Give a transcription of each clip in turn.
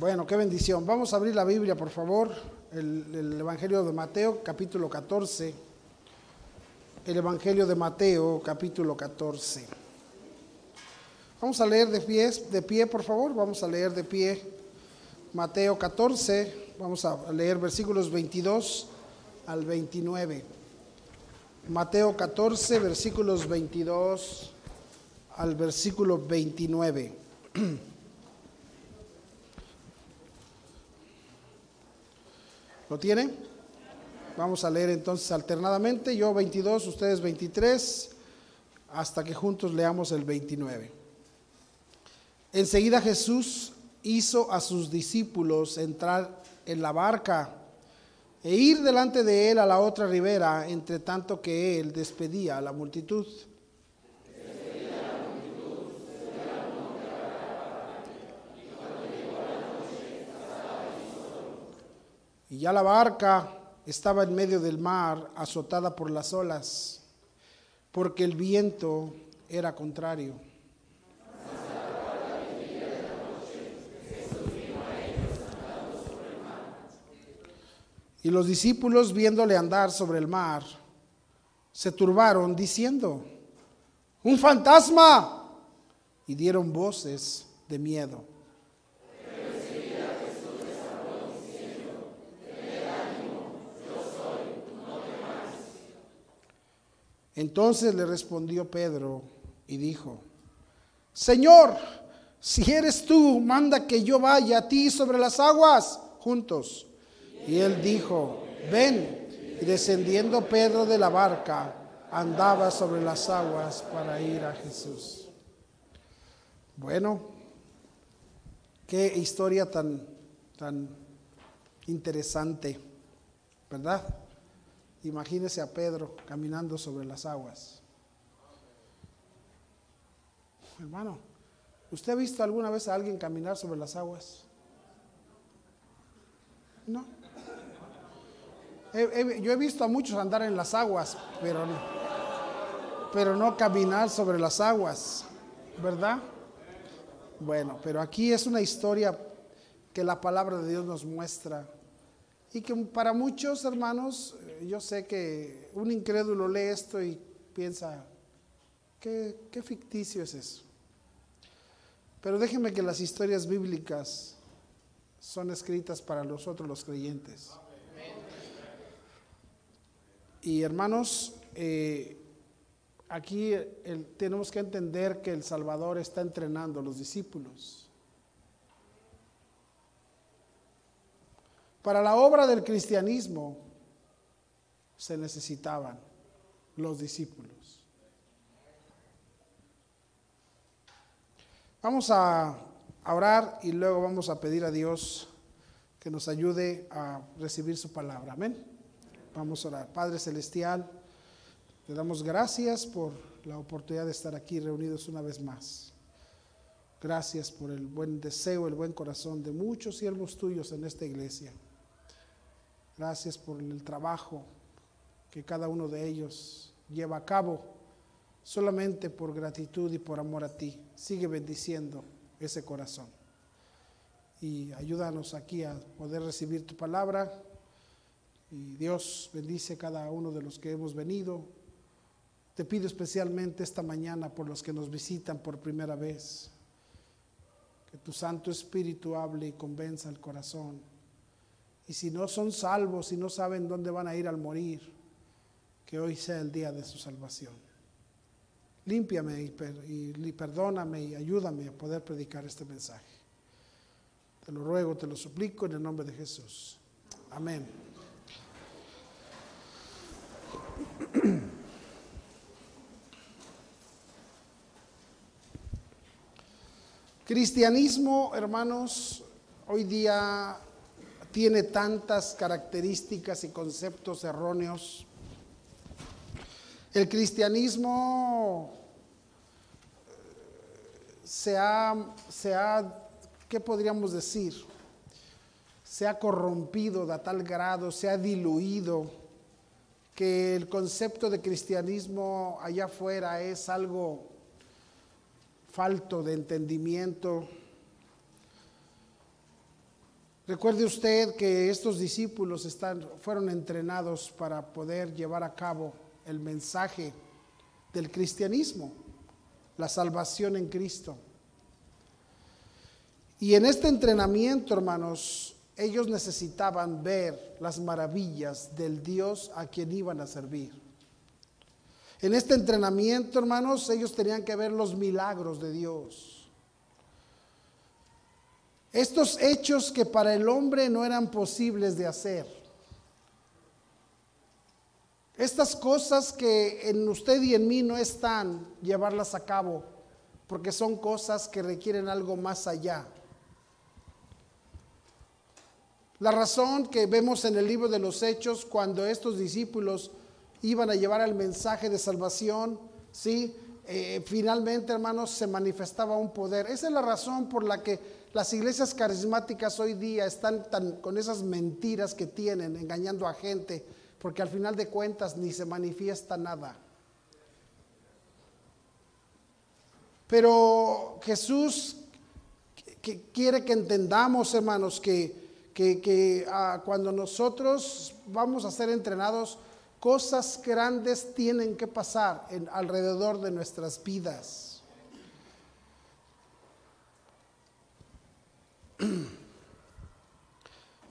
Bueno, qué bendición. Vamos a abrir la Biblia, por favor. El, el, Evangelio de Mateo, capítulo 14. El Evangelio de Mateo, capítulo 14. Vamos a leer de pie, de pie, por favor. Vamos a leer de pie Mateo 14. Vamos a leer versículos 22 al 29. Mateo 14, versículos 22 al versículo 29. ¿Lo tienen? Vamos a leer entonces alternadamente, yo 22, ustedes 23, hasta que juntos leamos el 29. Enseguida Jesús hizo a sus discípulos entrar en la barca e ir delante de él a la otra ribera, entre tanto que él despedía a la multitud. Y ya la barca estaba en medio del mar, azotada por las olas, porque el viento era contrario. Y los discípulos, viéndole andar sobre el mar, se turbaron diciendo, un fantasma, y dieron voces de miedo. Entonces le respondió Pedro y dijo, Señor, si eres tú, manda que yo vaya a ti sobre las aguas juntos. Y él dijo, ven. Y descendiendo Pedro de la barca, andaba sobre las aguas para ir a Jesús. Bueno, qué historia tan, tan interesante, ¿verdad? Imagínese a Pedro caminando sobre las aguas. Hermano, ¿usted ha visto alguna vez a alguien caminar sobre las aguas? No. yo he visto a muchos andar en las aguas, pero no, pero no caminar sobre las aguas, ¿verdad? Bueno, pero aquí es una historia que la palabra de Dios nos muestra y que para muchos hermanos, eh, yo sé que un incrédulo lee esto y piensa, ¿qué, ficticio es eso? Pero déjenme que las historias bíblicas son escritas para nosotros los creyentes. Y hermanos, eh, aquí tenemos que entender que el Salvador está entrenando a los discípulos. Para la obra del cristianismo se necesitaban los discípulos. Vamos a orar y luego vamos a pedir a Dios que nos ayude a recibir su palabra. Amén. Vamos a orar. Padre Celestial, te damos gracias por la oportunidad de estar aquí reunidos una vez más. Gracias por el buen deseo, el buen corazón de muchos siervos tuyos en esta iglesia. Gracias por el trabajo que cada uno de ellos lleva a cabo, solamente por gratitud y por amor a ti. Sigue bendiciendo ese corazón. Y ayúdanos aquí a poder recibir tu palabra. Y Dios bendice a cada uno de los que hemos venido. Te pido especialmente esta mañana por los que nos visitan por primera vez. Que tu Santo Espíritu hable y convenza el corazón y si no son salvos y no saben dónde van a ir al morir, que hoy sea el día de su salvación. Límpiame y, perdóname y ayúdame a poder predicar este mensaje. Te lo ruego, te lo suplico en el nombre de Jesús. Amén. Cristianismo, hermanos, hoy día tiene tantas características y conceptos erróneos. El cristianismo se ha, se ha, ¿qué podríamos decir? Se ha corrompido de tal grado, se ha diluido, que el concepto de cristianismo allá afuera es algo falto de entendimiento Recuerde usted que estos discípulos fueron entrenados para poder llevar a cabo el mensaje del cristianismo, la salvación en Cristo. Y en este entrenamiento, hermanos, ellos necesitaban ver las maravillas del Dios a quien iban a servir. En este entrenamiento, hermanos, ellos tenían que ver los milagros de Dios. Estos hechos que para el hombre no eran posibles de hacer. Estas cosas que en usted y en mí no están, llevarlas a cabo, porque son cosas que requieren algo más allá. La razón que vemos en el libro de los Hechos, cuando estos discípulos iban a llevar el mensaje de salvación, ¿sí? Eh, finalmente, hermanos, se manifestaba un poder. Esa es la razón por la que las iglesias carismáticas hoy día están tan, con esas mentiras que tienen, engañando a gente, porque al final de cuentas ni se manifiesta nada. Pero Jesús quiere que entendamos, hermanos, que que, ah, cuando nosotros vamos a ser entrenados, cosas grandes tienen que pasar en, alrededor de nuestras vidas.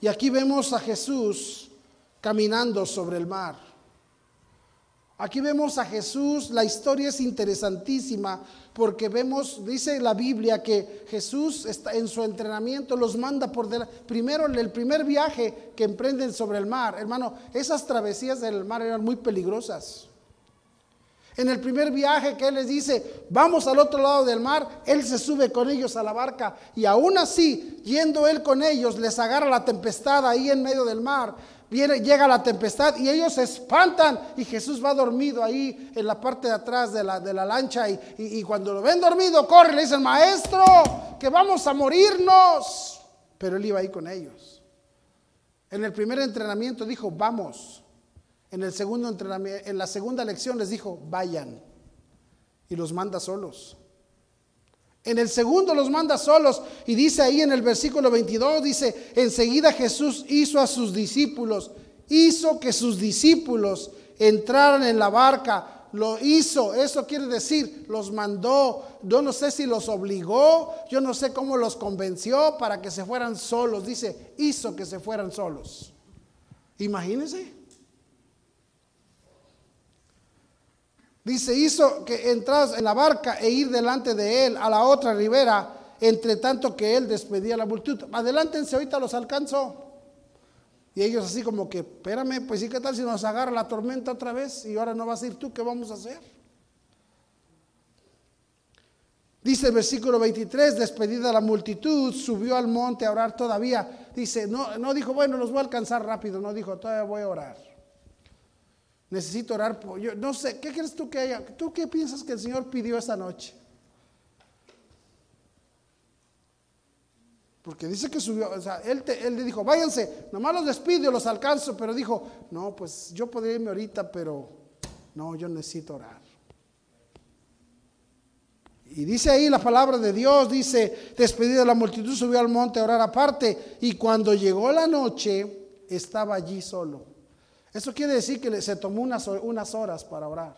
Y aquí vemos a Jesús caminando sobre el mar. Aquí vemos a Jesús, la historia es interesantísima porque vemos, dice la Biblia, que Jesús está en su entrenamiento los manda por delante. Primero, el primer viaje que emprenden sobre el mar, hermano, esas travesías del mar eran muy peligrosas. En el primer viaje que Él les dice, vamos al otro lado del mar, Él se sube con ellos a la barca y aún así, yendo Él con ellos, les agarra la tempestad ahí en medio del mar viene, llega la tempestad y ellos se espantan y Jesús va dormido ahí en la parte de atrás de la, de la lancha y, cuando lo ven dormido corre le dicen, maestro, que vamos a morirnos. Pero él iba ahí con ellos. En el primer entrenamiento dijo, vamos. En, el segundo entrenamiento, en la segunda lección les dijo, vayan. Y los manda solos. En el segundo los manda solos y dice ahí en el versículo 22, dice, enseguida Jesús hizo a sus discípulos, hizo que sus discípulos entraran en la barca, lo hizo, eso quiere decir, los mandó, yo no sé si los obligó, yo no sé cómo los convenció para que se fueran solos, dice, hizo que se fueran solos. Imagínense. Dice, hizo que entras en la barca e ir delante de él a la otra ribera, entre tanto que él despedía a la multitud. Adelántense, ahorita los alcanzo. Y ellos así como que, espérame, pues sí, ¿qué tal si nos agarra la tormenta otra vez? Y ahora no vas a ir tú, ¿qué vamos a hacer? Dice el versículo 23, despedida la multitud, subió al monte a orar todavía. Dice, no, no dijo, bueno, los voy a alcanzar rápido, no dijo, todavía voy a orar. Necesito orar por yo. No sé, ¿qué crees tú que haya? ¿Tú qué piensas que el Señor pidió esta noche? Porque dice que subió, o sea, él, él le dijo, váyanse, nomás los despido, los alcanzo, pero dijo, no, pues yo podría irme ahorita, pero no, yo necesito orar. Y dice ahí la palabra de Dios, dice, despedida la multitud, subió al monte a orar aparte, y cuando llegó la noche, estaba allí solo. Eso quiere decir que se tomó unas, unas horas para orar.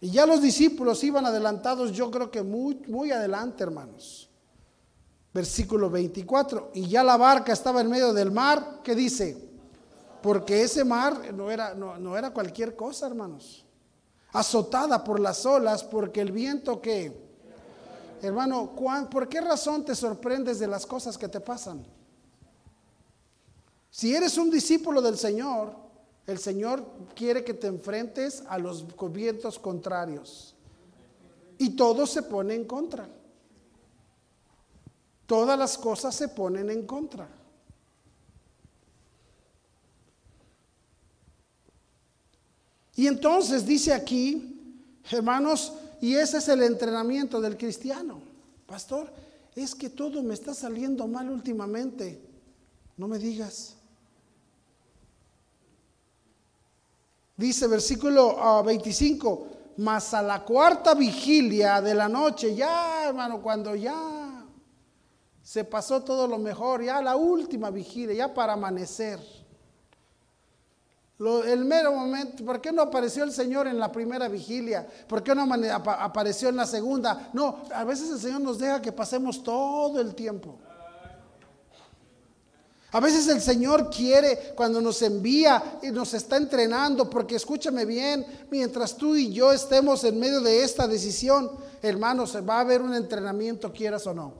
Y ya los discípulos iban adelantados, yo creo que muy, muy adelante, hermanos. Versículo 24. Y ya la barca estaba en medio del mar. ¿Qué dice? Porque ese mar no era, no, era cualquier cosa, hermanos. Azotada por las olas, porque el viento que... Hermano, ¿por qué razón te sorprendes de las cosas que te pasan? Si eres un discípulo del Señor, el Señor quiere que te enfrentes a los vientos contrarios. Y todo se pone en contra. Todas las cosas se ponen en contra. Y entonces dice aquí, hermanos, y ese es el entrenamiento del cristiano. Pastor, es que todo me está saliendo mal últimamente. No me digas. Dice versículo 25, ah, mas a la cuarta vigilia de la noche, ya hermano, cuando ya Se pasó todo lo mejor, ya la última vigilia, ya para amanecer. el mero momento, ¿por qué no apareció el Señor en la primera vigilia? ¿Por qué no apareció en la segunda? No, a veces el Señor nos deja que pasemos todo el tiempo. A veces el Señor quiere cuando nos envía y nos está entrenando, porque escúchame bien, mientras tú y yo estemos en medio de esta decisión, hermanos, va a haber un entrenamiento, quieras o no.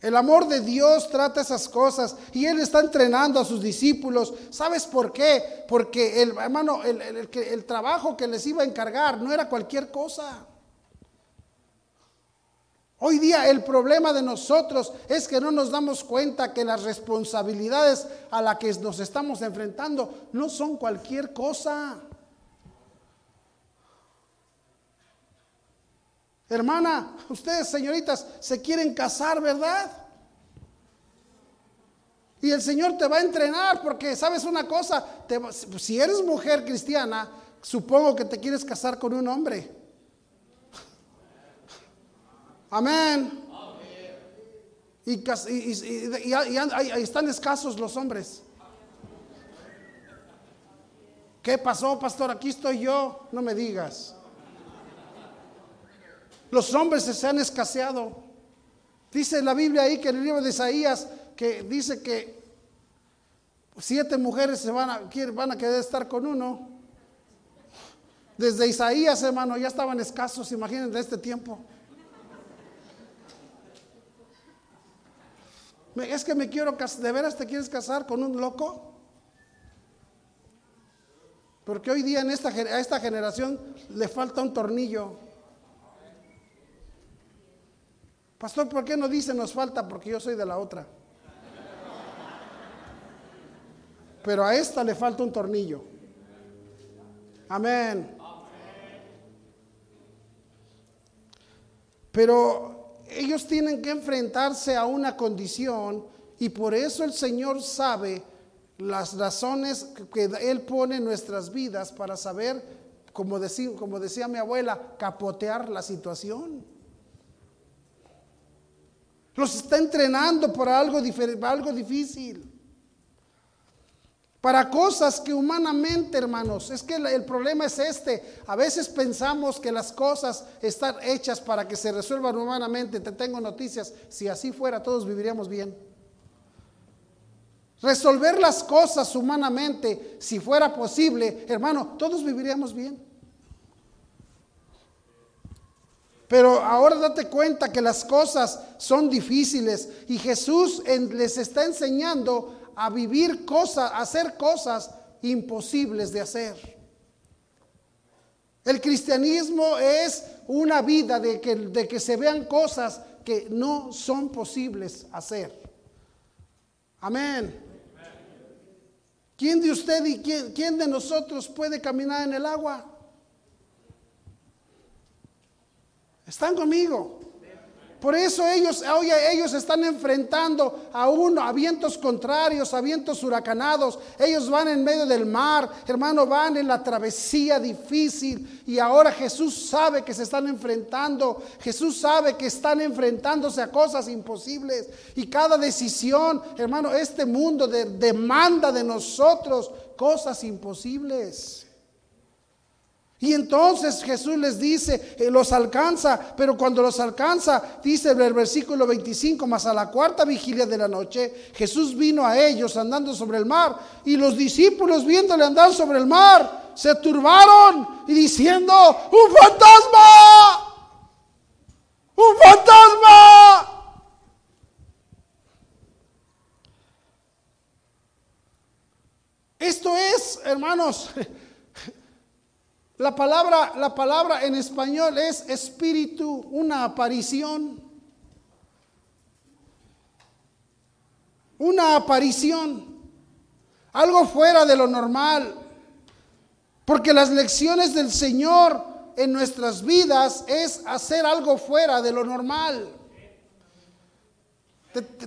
El amor de Dios trata esas cosas y Él está entrenando a sus discípulos. ¿Sabes por qué? Porque el hermano, el, el trabajo que les iba a encargar no era cualquier cosa. Hoy día el problema de nosotros es que no nos damos cuenta que las responsabilidades a las que nos estamos enfrentando no son cualquier cosa. Hermana, ustedes señoritas se quieren casar, ¿verdad? Y el Señor te va a entrenar porque, ¿sabes una cosa? si eres mujer cristiana, supongo que te quieres casar con un hombre. Amén. Y, están escasos los hombres. ¿Qué pasó, pastor? Aquí estoy yo. No me digas. Los hombres se han escaseado. Dice la Biblia ahí que en el libro de Isaías que dice que siete mujeres se van a, van querer estar con uno. Desde Isaías, hermano, ya estaban escasos, imagínense, de este tiempo. Es que me quiero casar. ¿De veras te quieres casar con un loco? Porque hoy día en esta, a esta generación le falta un tornillo. Pastor, ¿por qué no dice nos falta? Porque yo soy de la otra. Pero a esta le falta un tornillo. Amén. Pero ellos tienen que enfrentarse a una condición y por eso el Señor sabe las razones que Él pone en nuestras vidas para saber, como decía, como decía mi abuela, capotear la situación. Los está entrenando para algo, algo difícil. Para cosas que humanamente, hermanos, es que el problema es este. A veces pensamos que las cosas están hechas para que se resuelvan humanamente. Te tengo noticias, si así fuera todos viviríamos bien. Resolver las cosas humanamente, si fuera posible, hermano, todos viviríamos bien. Pero ahora date cuenta que las cosas son difíciles y Jesús les está enseñando a vivir cosas, a hacer cosas imposibles de hacer. El cristianismo es una vida de que, de que se vean cosas que no son posibles hacer. Amén. ¿Quién de usted y quién, quién de nosotros puede caminar en el agua? ¿Están conmigo? Por eso ellos, oye, ellos están enfrentando a uno, a vientos contrarios, a vientos huracanados. Ellos van en medio del mar, hermano, van en la travesía difícil. Y ahora Jesús sabe que se están enfrentando. Jesús sabe que están enfrentándose a cosas imposibles. Y cada decisión, hermano, este mundo demanda de nosotros cosas imposibles. Y entonces Jesús les dice, eh, los alcanza, pero cuando los alcanza, dice el versículo 25, más a la cuarta vigilia de la noche, Jesús vino a ellos andando sobre el mar y los discípulos viéndole andar sobre el mar, se turbaron y diciendo, un fantasma, un fantasma. Esto es, hermanos, la palabra, la palabra en español es espíritu, una aparición. Una aparición. Algo fuera de lo normal. Porque las lecciones del Señor en nuestras vidas es hacer algo fuera de lo normal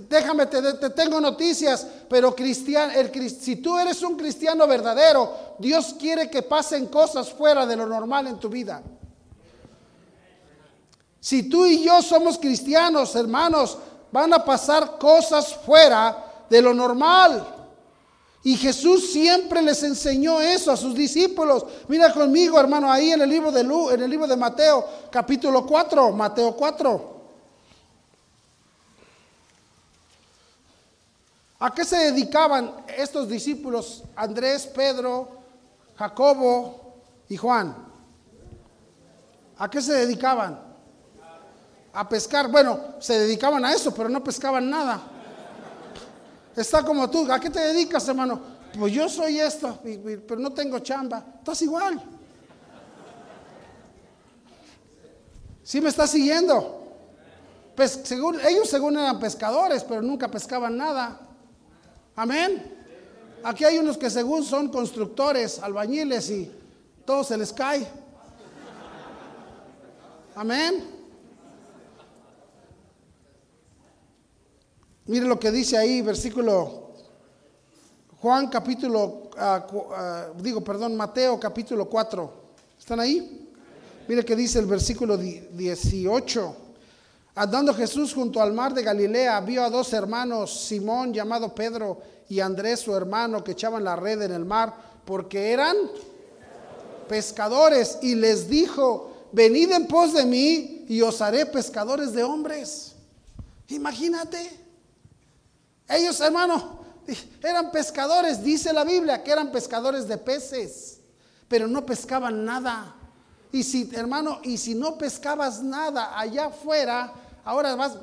déjame, te, tengo noticias, pero cristiano, el, si tú eres un cristiano verdadero, Dios quiere que pasen cosas fuera de lo normal en tu vida. Si tú y yo somos cristianos, hermanos, van a pasar cosas fuera de lo normal. Y Jesús siempre les enseñó eso a sus discípulos. Mira conmigo, hermano, ahí en el libro de Lu, en el libro de Mateo, capítulo 4, Mateo 4. ¿A qué se dedicaban estos discípulos? Andrés, Pedro, Jacobo y Juan. ¿A qué se dedicaban? A pescar. Bueno, se dedicaban a eso, pero no pescaban nada. Está como tú. ¿A qué te dedicas, hermano? Pues yo soy esto, pero no tengo chamba. Estás igual. ¿Sí me estás siguiendo? Pues, según, ellos según eran pescadores, pero nunca pescaban nada. Amén. Aquí hay unos que según son constructores, albañiles y todo se les cae. Amén. Mire lo que dice ahí, versículo Juan capítulo, ah, ah, digo, perdón, Mateo capítulo 4. ¿Están ahí? Mire que dice el versículo 18. Andando Jesús junto al mar de Galilea, vio a dos hermanos, Simón llamado Pedro y Andrés su hermano, que echaban la red en el mar, porque eran pescadores, y les dijo, venid en pos de mí y os haré pescadores de hombres. Imagínate. Ellos, hermano, eran pescadores, dice la Biblia, que eran pescadores de peces, pero no pescaban nada. Y si, hermano, y si no pescabas nada allá afuera, ahora vas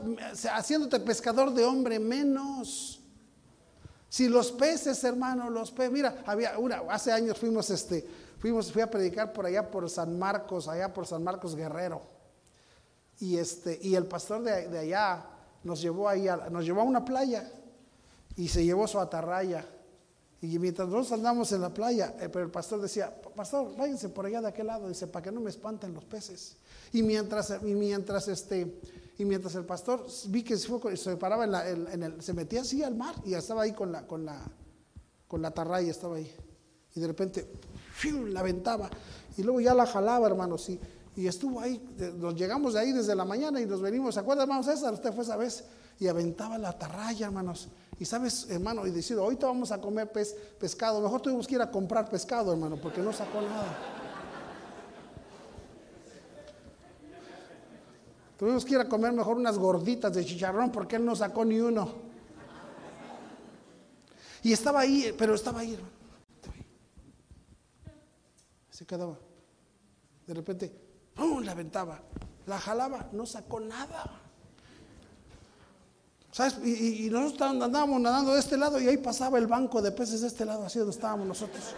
haciéndote pescador de hombre menos. Si los peces, hermano, los peces, mira, había una, hace años fuimos, este, fuimos, fui a predicar por allá por San Marcos, allá por San Marcos Guerrero. Y este, y el pastor de, de allá nos llevó ahí, nos llevó a una playa y se llevó su atarraya. Y mientras nosotros andamos en la playa, eh, pero el pastor decía, pastor, váyanse por allá de aquel lado, dice, para que no me espanten los peces. Y mientras, y mientras este, y mientras el pastor vi que se, paraba en, el, se metía así al mar y estaba ahí con la, con la, con la atarraya, estaba ahí. Y de repente, la aventaba. Y luego ya la jalaba, hermanos. Y, y estuvo ahí, nos llegamos de ahí desde la mañana y nos venimos. ¿Se acuerda, hermano César? Usted fue esa vez. Y aventaba la atarraya, hermanos. Y sabes, hermano, y decido, ahorita vamos a comer pescado. Mejor tuvimos que ir a comprar pescado, hermano, porque no sacó nada. Tuvimos que ir a comer mejor unas gorditas de chicharrón porque él no sacó ni uno. Y estaba ahí, pero estaba ahí, hermano. Se quedaba. De repente, ¡pum! la aventaba. La jalaba, no sacó nada. ¿Sabes? Y, nosotros andábamos nadando de este lado y ahí pasaba el banco de peces de este lado, así donde estábamos nosotros.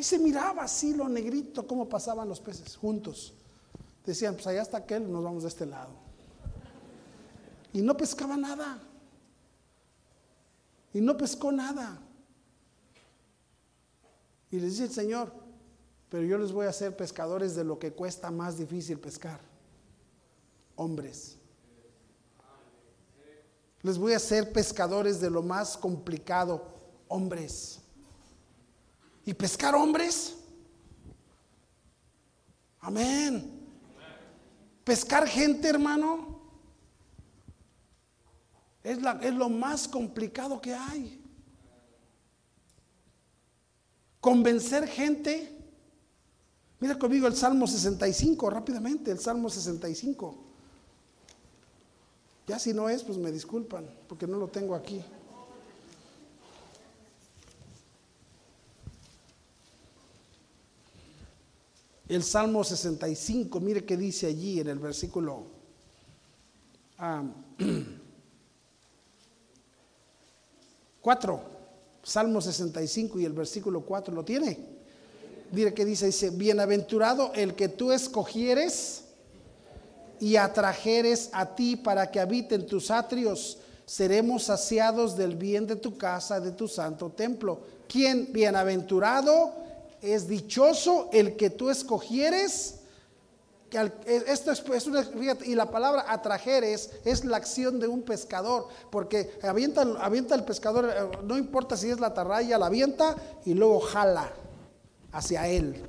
Ahí se miraba así lo negrito, cómo pasaban los peces juntos. Decían, pues allá está aquel, nos vamos de este lado. Y no pescaba nada. Y no pescó nada. Y les dice el Señor, pero yo les voy a hacer pescadores de lo que cuesta más difícil pescar hombres. Les voy a hacer pescadores de lo más complicado, hombres. ¿Y pescar hombres? Amén. Pescar gente, hermano, es, es lo más complicado que hay. Convencer gente. Mira conmigo el Salmo 65, rápidamente, el Salmo 65. Ya si no es, pues me disculpan, porque no lo tengo aquí. El Salmo 65, mire qué dice allí en el versículo 4. Salmo 65 y el versículo 4, ¿lo tiene? Mire que dice, dice, bienaventurado el que tú escogieres y atrajeres a ti para que habiten tus atrios, seremos saciados del bien de tu casa, de tu santo templo. Quien bienaventurado es dichoso el que tú escogieres. Esto es, una, y la palabra atrajeres es la acción de un pescador, porque avienta, avienta el pescador, eh, no importa si es la atarraya, la avienta y luego jala hacia él.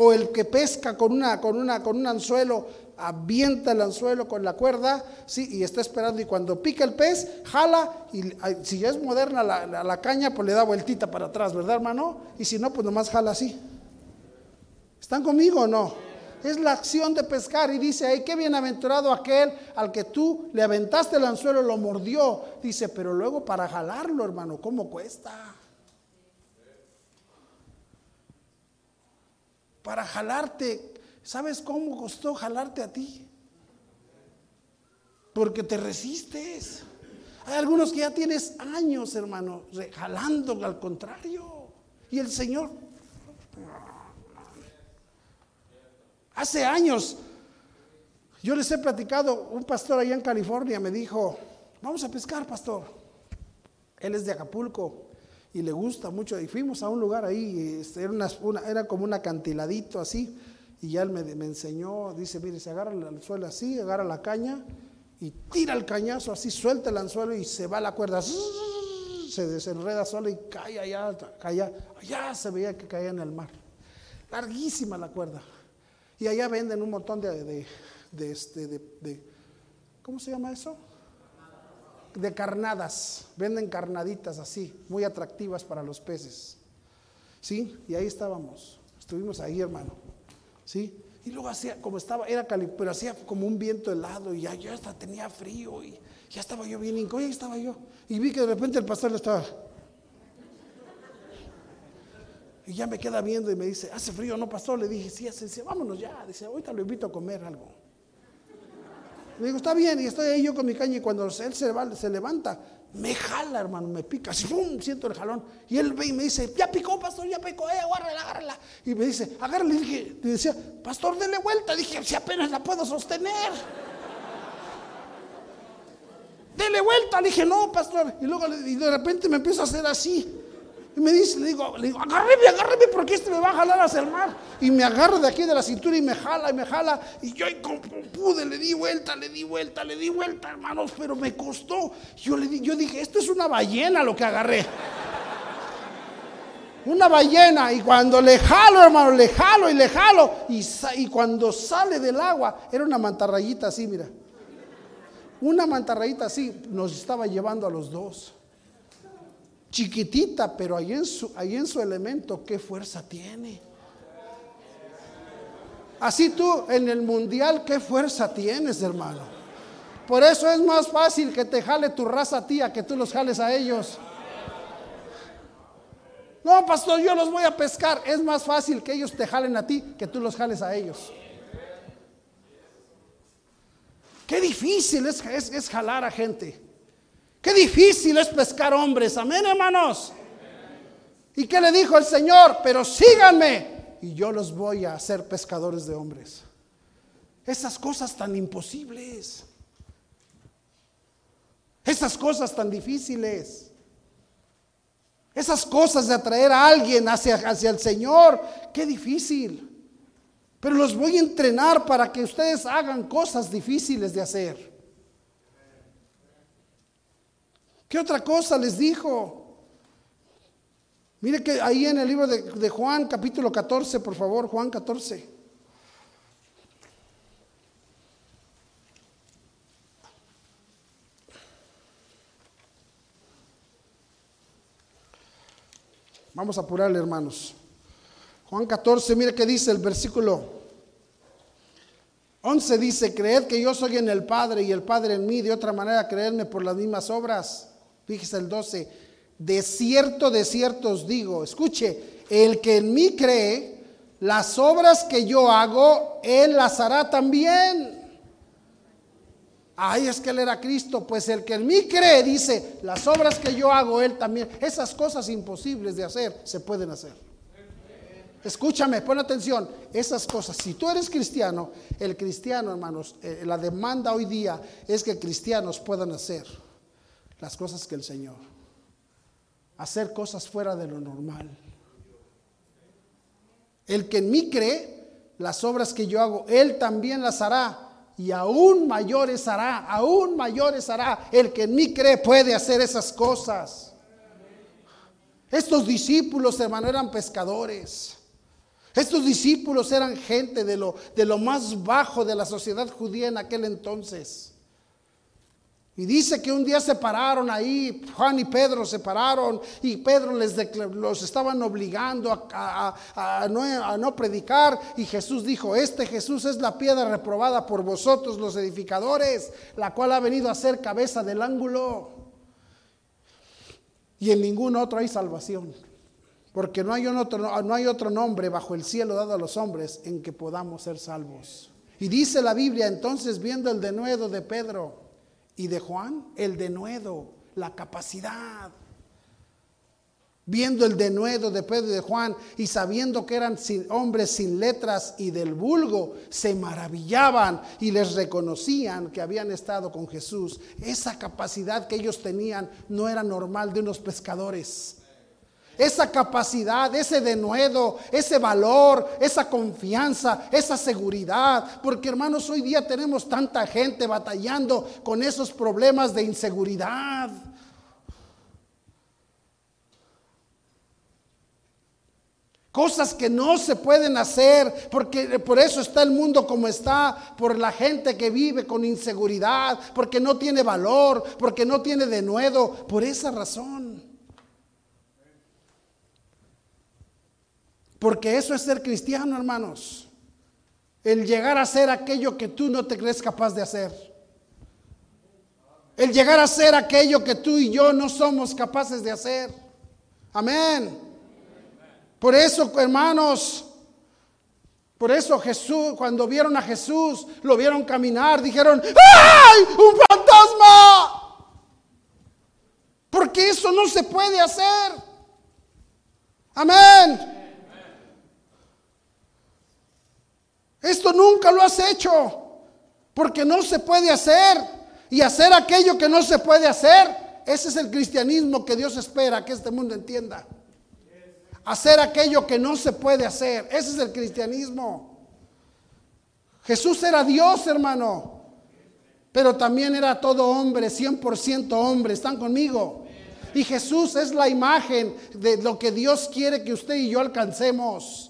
O el que pesca con, una, con, una, con un anzuelo, avienta el anzuelo con la cuerda, ¿sí? y está esperando. Y cuando pica el pez, jala, y si ya es moderna la, la caña, pues le da vueltita para atrás, ¿verdad, hermano? Y si no, pues nomás jala así. ¿Están conmigo o no? es la acción de pescar. Y dice ahí, qué bienaventurado aquel al que tú le aventaste el anzuelo, lo mordió. Dice, pero luego para jalarlo, hermano, ¿cómo cuesta? Para jalarte, ¿sabes cómo costó jalarte a ti? Porque te resistes. Hay algunos que ya tienes años, hermano, jalando al contrario. Y el Señor Hace años, yo les he platicado, un pastor allá en California me dijo, vamos a pescar, pastor. Él es de Acapulco y le gusta mucho. Y fuimos a un lugar ahí, este, era, una, era como un acantiladito así, y ya él me, enseñó, dice, mire, se agarra el anzuelo así, agarra la caña y tira el cañazo así, suelta el anzuelo y se va la cuerda, se desenreda sola y cae allá, cae allá, se veía que caía en el mar. Larguísima la cuerda. Y allá venden un montón de, de, este, de, ¿cómo se llama eso? De carnadas. Venden carnaditas así, muy atractivas para los peces. ¿Sí? Y ahí estábamos. Estuvimos ahí, hermano. ¿Sí? Y luego hacía, como estaba, era cali, pero hacía como un viento helado y ya yo hasta tenía frío y ya estaba yo bien incómodo, ahí estaba yo. Y vi que de repente el pastor estaba y ya me queda viendo y me dice, ¿hace frío no, pastor? Le dije, sí, hace, sí, vámonos ya. Dice, ahorita lo invito a comer algo. Le digo, está bien, y estoy ahí yo con mi caña y cuando él se, se levanta, me jala, hermano, me pica, así, ¡pum! siento el jalón. Y él ve y me dice, ya picó, pastor, ya picó, eh, agárrala, agárrala. Y me dice, agárrala. Y dije, le decía, pastor, dele vuelta. Dije, si apenas la puedo sostener. dele vuelta. Le dije, no, pastor. Y luego y de repente me empiezo a hacer así. Y me dice, le digo, le digo, agárreme, agárreme porque este me va a jalar hacia el mar. Y me agarro de aquí de la cintura y me jala y me jala. Y yo como pude, le di vuelta, le di vuelta, le di vuelta, hermanos, pero me costó. Yo, le di, yo dije, esto es una ballena lo que agarré. Una ballena. Y cuando le jalo, hermano, le jalo y le jalo. Y, y cuando sale del agua, era una mantarrayita así, mira. Una mantarrayita así nos estaba llevando a los dos chiquitita, pero ahí en su, en su elemento, ¿qué fuerza tiene? Así tú en el mundial, ¿qué fuerza tienes, hermano? Por eso es más fácil que te jale tu raza a ti que tú los jales a ellos. No, pastor, yo los voy a pescar. Es más fácil que ellos te jalen a ti que tú los jales a ellos. Qué difícil es, es, es jalar a gente. Qué difícil es pescar hombres, amén hermanos. ¿Y qué le dijo el Señor? Pero síganme y yo los voy a hacer pescadores de hombres. Esas cosas tan imposibles. Esas cosas tan difíciles. Esas cosas de atraer a alguien hacia, hacia el Señor. Qué difícil. Pero los voy a entrenar para que ustedes hagan cosas difíciles de hacer. ¿Qué otra cosa les dijo? Mire que ahí en el libro de, Juan, capítulo 14, por favor, Juan 14. Vamos a apurarle, hermanos. Juan 14, mire que dice el versículo 11 dice, creed que yo soy en el Padre y el Padre en mí, de otra manera creedme por las mismas obras. Fíjese el 12. De cierto, de cierto os digo, escuche, el que en mí cree, las obras que yo hago, él las hará también. Ay, es que él era Cristo. Pues el que en mí cree, dice, las obras que yo hago, él también. Esas cosas imposibles de hacer, se pueden hacer. Escúchame, pon atención, esas cosas, si tú eres cristiano, el cristiano, hermanos, eh, la demanda hoy día es que cristianos puedan hacer las cosas que el Señor. Hacer cosas fuera de lo normal. El que en mí cree, las obras que yo hago, Él también las hará. Y aún mayores hará, aún mayores hará. El que en mí cree puede hacer esas cosas. Estos discípulos, hermano, eran pescadores. Estos discípulos eran gente de lo, de lo más bajo de la sociedad judía en aquel entonces. Y dice que un día se pararon ahí, Juan y Pedro se pararon y Pedro les los estaban obligando a, no, predicar y Jesús dijo, este Jesús es la piedra reprobada por vosotros los edificadores, la cual ha venido a ser cabeza del ángulo. Y en ningún otro hay salvación, porque no hay, otro, no hay otro nombre bajo el cielo dado a los hombres en que podamos ser salvos. Y dice la Biblia entonces viendo el denuedo de Pedro, y de Juan, el denuedo, la capacidad. Viendo el denuedo de Pedro y de Juan y sabiendo que eran hombres sin letras y del vulgo, se maravillaban y les reconocían que habían estado con Jesús. Esa capacidad que ellos tenían no era normal de unos pescadores esa capacidad, ese denuedo, ese valor, esa confianza, esa seguridad. Porque hermanos, hoy día tenemos tanta gente batallando con esos problemas de inseguridad. Cosas que no se pueden hacer, porque por eso está el mundo como está, por la gente que vive con inseguridad, porque no tiene valor, porque no tiene denuedo, por esa razón. Porque eso es ser cristiano, hermanos. El llegar a ser aquello que tú no te crees capaz de hacer. El llegar a ser aquello que tú y yo no somos capaces de hacer. Amén. Por eso, hermanos, por eso Jesús, cuando vieron a Jesús, lo vieron caminar, dijeron, ¡ay! ¡Un fantasma! Porque eso no se puede hacer. Amén. Esto nunca lo has hecho, porque no se puede hacer. Y hacer aquello que no se puede hacer, ese es el cristianismo que Dios espera que este mundo entienda. Hacer aquello que no se puede hacer, ese es el cristianismo. Jesús era Dios, hermano, pero también era todo hombre, 100% hombre. ¿Están conmigo? Y Jesús es la imagen de lo que Dios quiere que usted y yo alcancemos.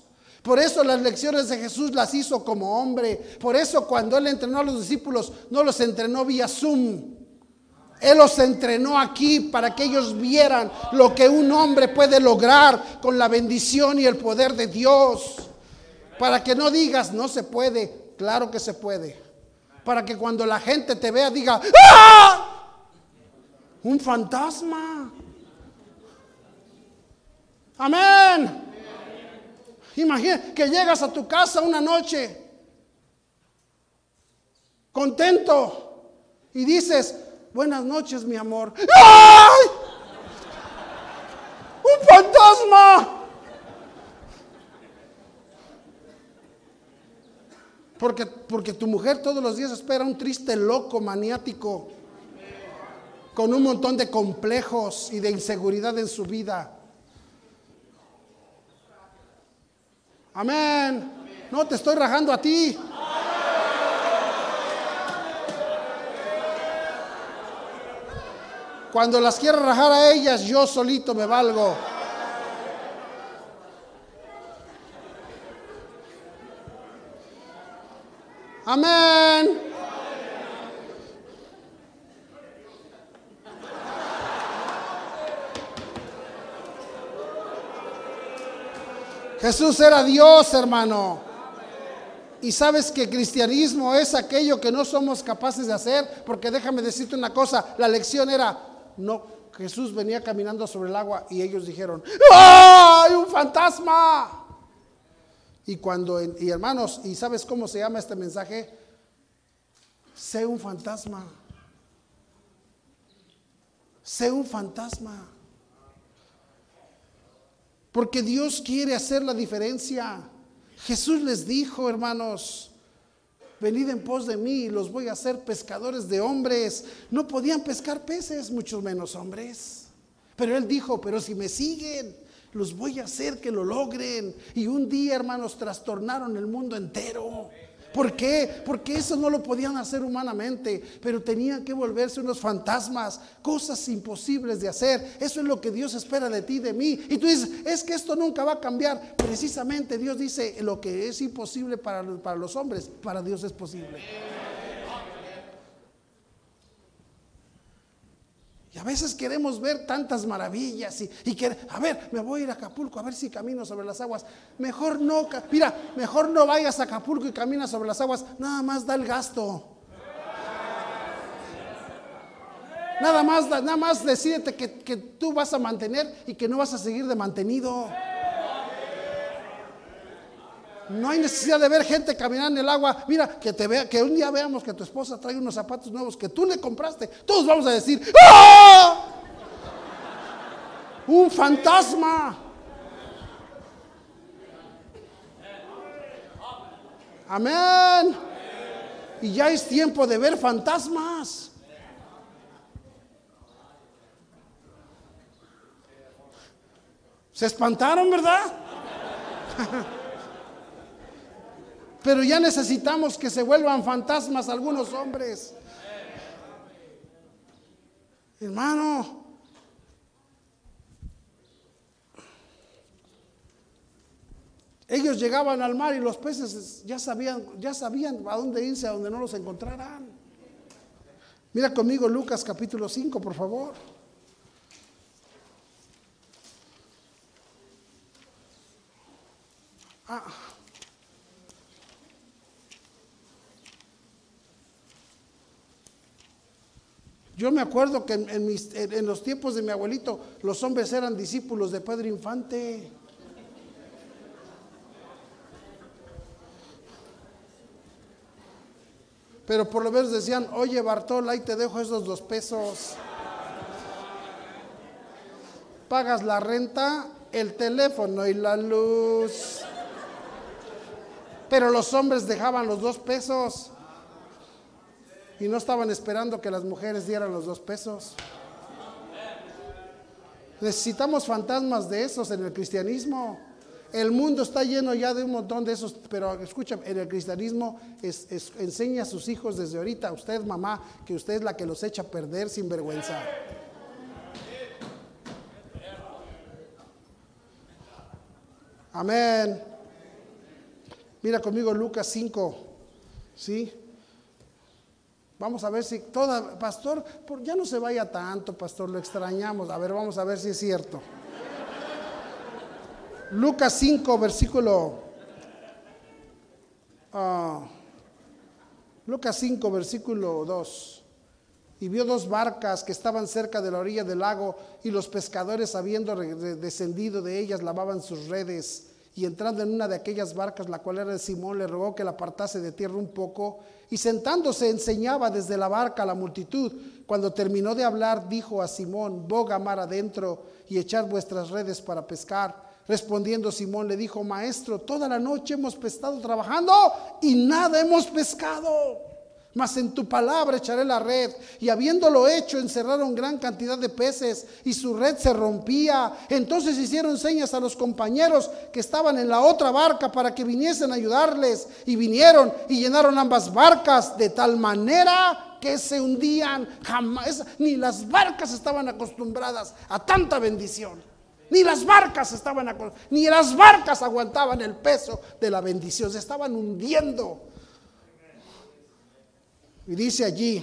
Por eso las lecciones de Jesús las hizo como hombre. Por eso cuando Él entrenó a los discípulos, no los entrenó vía Zoom. Él los entrenó aquí para que ellos vieran lo que un hombre puede lograr con la bendición y el poder de Dios. Para que no digas, no se puede. Claro que se puede. Para que cuando la gente te vea diga, ¡Ah! Un fantasma. Amén. Imagina que llegas a tu casa una noche contento y dices, buenas noches mi amor. ¡Ay! ¡Un fantasma! Porque, porque tu mujer todos los días espera un triste loco maniático con un montón de complejos y de inseguridad en su vida. Amén. No te estoy rajando a ti. Cuando las quiero rajar a ellas, yo solito me valgo. Amén. Jesús era Dios, hermano. Y sabes que cristianismo es aquello que no somos capaces de hacer, porque déjame decirte una cosa, la lección era, no, Jesús venía caminando sobre el agua y ellos dijeron, ¡ay, un fantasma! Y cuando, y hermanos, ¿y sabes cómo se llama este mensaje? Sé un fantasma. Sé un fantasma. Porque Dios quiere hacer la diferencia. Jesús les dijo, hermanos, venid en pos de mí y los voy a hacer pescadores de hombres. No podían pescar peces, mucho menos hombres. Pero él dijo, pero si me siguen, los voy a hacer que lo logren. Y un día, hermanos, trastornaron el mundo entero. ¿Por qué? Porque eso no lo podían hacer humanamente, pero tenían que volverse unos fantasmas, cosas imposibles de hacer. Eso es lo que Dios espera de ti, de mí. Y tú dices, es que esto nunca va a cambiar. Precisamente Dios dice, lo que es imposible para, para los hombres, para Dios es posible. A veces queremos ver tantas maravillas y, y que, a ver, me voy a ir a Acapulco a ver si camino sobre las aguas. Mejor no, mira, mejor no vayas a Acapulco y caminas sobre las aguas, nada más da el gasto. Nada más, nada más decídete que, que tú vas a mantener y que no vas a seguir de mantenido. No hay necesidad de ver gente caminar en el agua. Mira, que te vea, que un día veamos que tu esposa trae unos zapatos nuevos que tú le compraste. Todos vamos a decir, ¡Ah! Un fantasma. Amén. Y ya es tiempo de ver fantasmas. Se espantaron, ¿verdad? Pero ya necesitamos que se vuelvan fantasmas algunos hombres. Hermano, ellos llegaban al mar y los peces ya sabían, ya sabían a dónde irse, a donde no los encontraran. Mira conmigo Lucas capítulo 5, por favor. Ah. Yo me acuerdo que en, los tiempos de mi abuelito los hombres eran discípulos de Pedro Infante. Pero por lo menos decían, oye Bartol, ahí te dejo esos dos pesos. Pagas la renta, el teléfono y la luz. Pero los hombres dejaban los dos pesos y no estaban esperando que las mujeres dieran los dos pesos. Necesitamos fantasmas de esos en el cristianismo. El mundo está lleno ya de un montón de esos, pero escucha, en el cristianismo enseña a sus hijos desde ahorita, usted mamá, que usted es la que los echa a perder sin vergüenza. Amén. Mira conmigo Lucas 5, ¿sí? Vamos a ver si toda, pastor, ya no se vaya tanto, pastor, lo extrañamos. A ver, vamos a ver si es cierto. Lucas 5, versículo. Uh, Lucas 5, versículo 2. Y vio dos barcas que estaban cerca de la orilla del lago, y los pescadores, habiendo descendido de ellas, lavaban sus redes. Y entrando en una de aquellas barcas, la cual era de Simón, le rogó que la apartase de tierra un poco y sentándose enseñaba desde la barca a la multitud. Cuando terminó de hablar, dijo a Simón, boga mar adentro y echad vuestras redes para pescar. Respondiendo Simón le dijo, maestro, toda la noche hemos estado trabajando y nada hemos pescado mas en tu palabra echaré la red. Y habiéndolo hecho, encerraron gran cantidad de peces y su red se rompía. Entonces hicieron señas a los compañeros que estaban en la otra barca para que viniesen a ayudarles. Y vinieron y llenaron ambas barcas de tal manera que se hundían. Jamás, ni las barcas estaban acostumbradas a tanta bendición. Ni las barcas estaban, ni las barcas aguantaban el peso de la bendición, se estaban hundiendo. Y dice allí,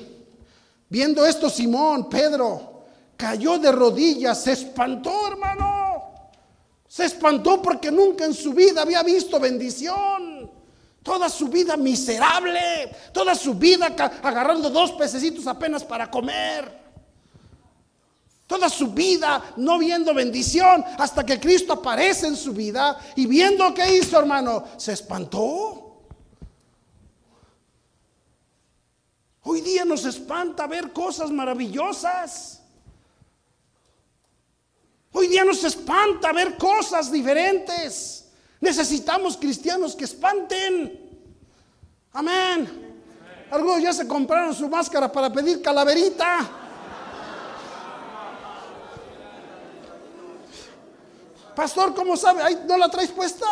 viendo esto Simón, Pedro, cayó de rodillas, se espantó hermano. Se espantó porque nunca en su vida había visto bendición. Toda su vida miserable, toda su vida agarrando dos pececitos apenas para comer. Toda su vida no viendo bendición hasta que Cristo aparece en su vida y viendo qué hizo, hermano, se espantó. Hoy día nos espanta ver cosas maravillosas. Hoy día nos espanta ver cosas diferentes. Necesitamos cristianos que espanten. Amén. Algunos ya se compraron su máscara para pedir calaverita. Pastor, ¿cómo sabe? ¿No la traes puesta?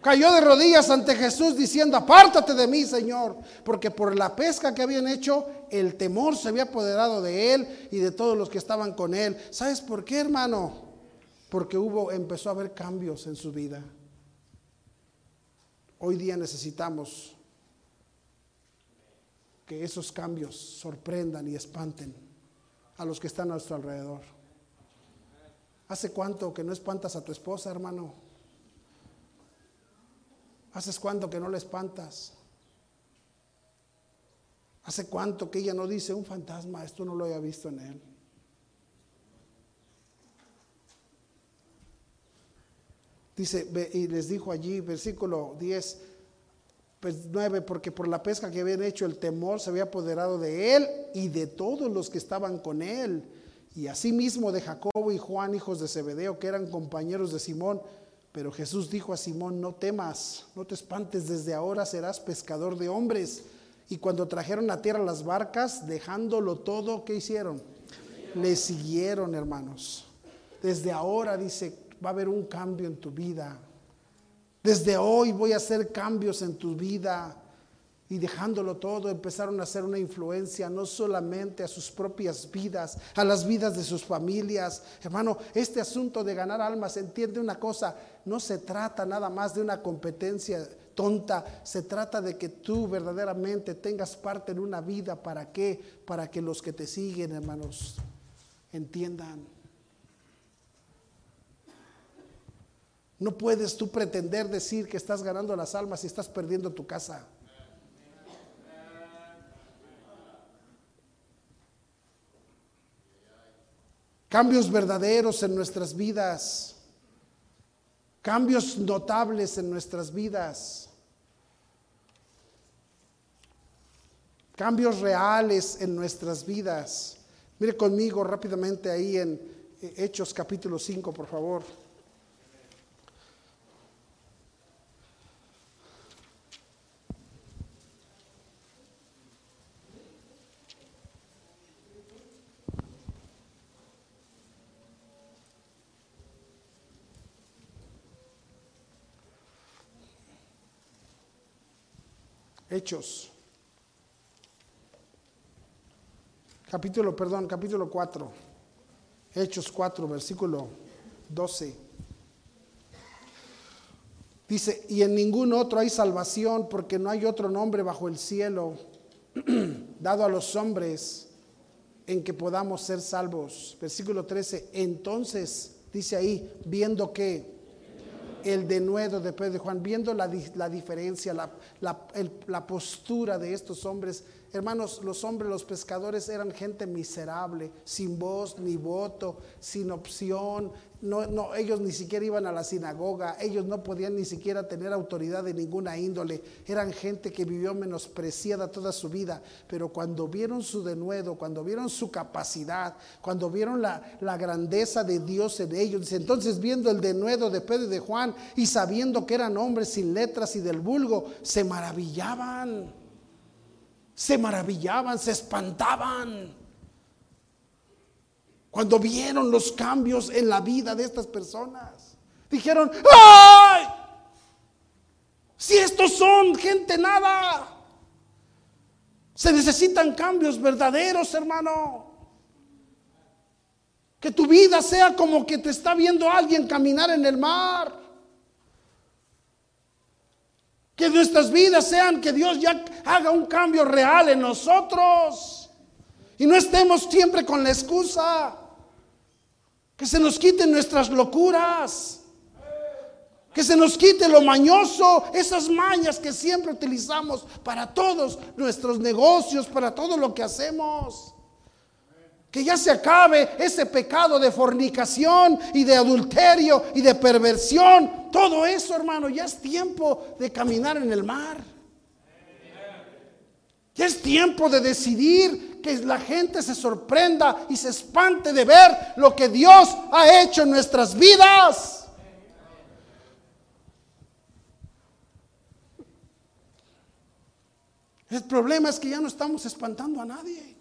Cayó de rodillas ante Jesús diciendo, apártate de mí, Señor, porque por la pesca que habían hecho, el temor se había apoderado de él y de todos los que estaban con él. ¿Sabes por qué, hermano? Porque hubo, empezó a haber cambios en su vida. Hoy día necesitamos que esos cambios sorprendan y espanten a los que están a nuestro alrededor. ¿Hace cuánto que no espantas a tu esposa, hermano? ¿Haces cuánto que no la espantas? ¿Hace cuánto que ella no dice un fantasma? Esto no lo había visto en él. Dice, y les dijo allí, versículo 10, pues 9, porque por la pesca que habían hecho el temor se había apoderado de él y de todos los que estaban con él. Y asimismo de Jacobo y Juan, hijos de Zebedeo, que eran compañeros de Simón. Pero Jesús dijo a Simón, no temas, no te espantes, desde ahora serás pescador de hombres. Y cuando trajeron a tierra las barcas, dejándolo todo, ¿qué hicieron? Le siguieron, hermanos. Desde ahora, dice, va a haber un cambio en tu vida. Desde hoy voy a hacer cambios en tu vida. Y dejándolo todo, empezaron a hacer una influencia no solamente a sus propias vidas, a las vidas de sus familias. Hermano, este asunto de ganar almas, entiende una cosa, no se trata nada más de una competencia tonta, se trata de que tú verdaderamente tengas parte en una vida. ¿Para qué? Para que los que te siguen, hermanos, entiendan. No puedes tú pretender decir que estás ganando las almas y estás perdiendo tu casa. Cambios verdaderos en nuestras vidas. Cambios notables en nuestras vidas. Cambios reales en nuestras vidas. Mire conmigo rápidamente ahí en Hechos capítulo 5, por favor. Hechos. Capítulo, perdón, capítulo 4. Hechos 4, versículo 12. Dice, y en ningún otro hay salvación porque no hay otro nombre bajo el cielo dado a los hombres en que podamos ser salvos. Versículo 13, entonces, dice ahí, viendo que el denuedo de Pedro y Juan, viendo la, diferencia, la, la, postura de estos hombres. Hermanos, los hombres, los pescadores eran gente miserable, sin voz ni voto, sin opción, no, no, ellos ni siquiera iban a la sinagoga, ellos no podían ni siquiera tener autoridad de ninguna índole, eran gente que vivió menospreciada toda su vida, pero cuando vieron su denuedo, cuando vieron su capacidad, cuando vieron la, la grandeza de Dios en ellos, entonces viendo el denuedo de Pedro y de Juan y sabiendo que eran hombres sin letras y del vulgo, se maravillaban, se maravillaban, se espantaban. Cuando vieron los cambios en la vida de estas personas, dijeron, ¡ay! Si estos son gente nada. Se necesitan cambios verdaderos, hermano. Que tu vida sea como que te está viendo alguien caminar en el mar. Que nuestras vidas sean que Dios ya haga un cambio real en nosotros. Y no estemos siempre con la excusa. Que se nos quiten nuestras locuras. Que se nos quite lo mañoso, esas mañas que siempre utilizamos para todos nuestros negocios, para todo lo que hacemos. Que ya se acabe ese pecado de fornicación y de adulterio y de perversión. Todo eso, hermano, ya es tiempo de caminar en el mar. Ya es tiempo de decidir que la gente se sorprenda y se espante de ver lo que Dios ha hecho en nuestras vidas. El problema es que ya no estamos espantando a nadie.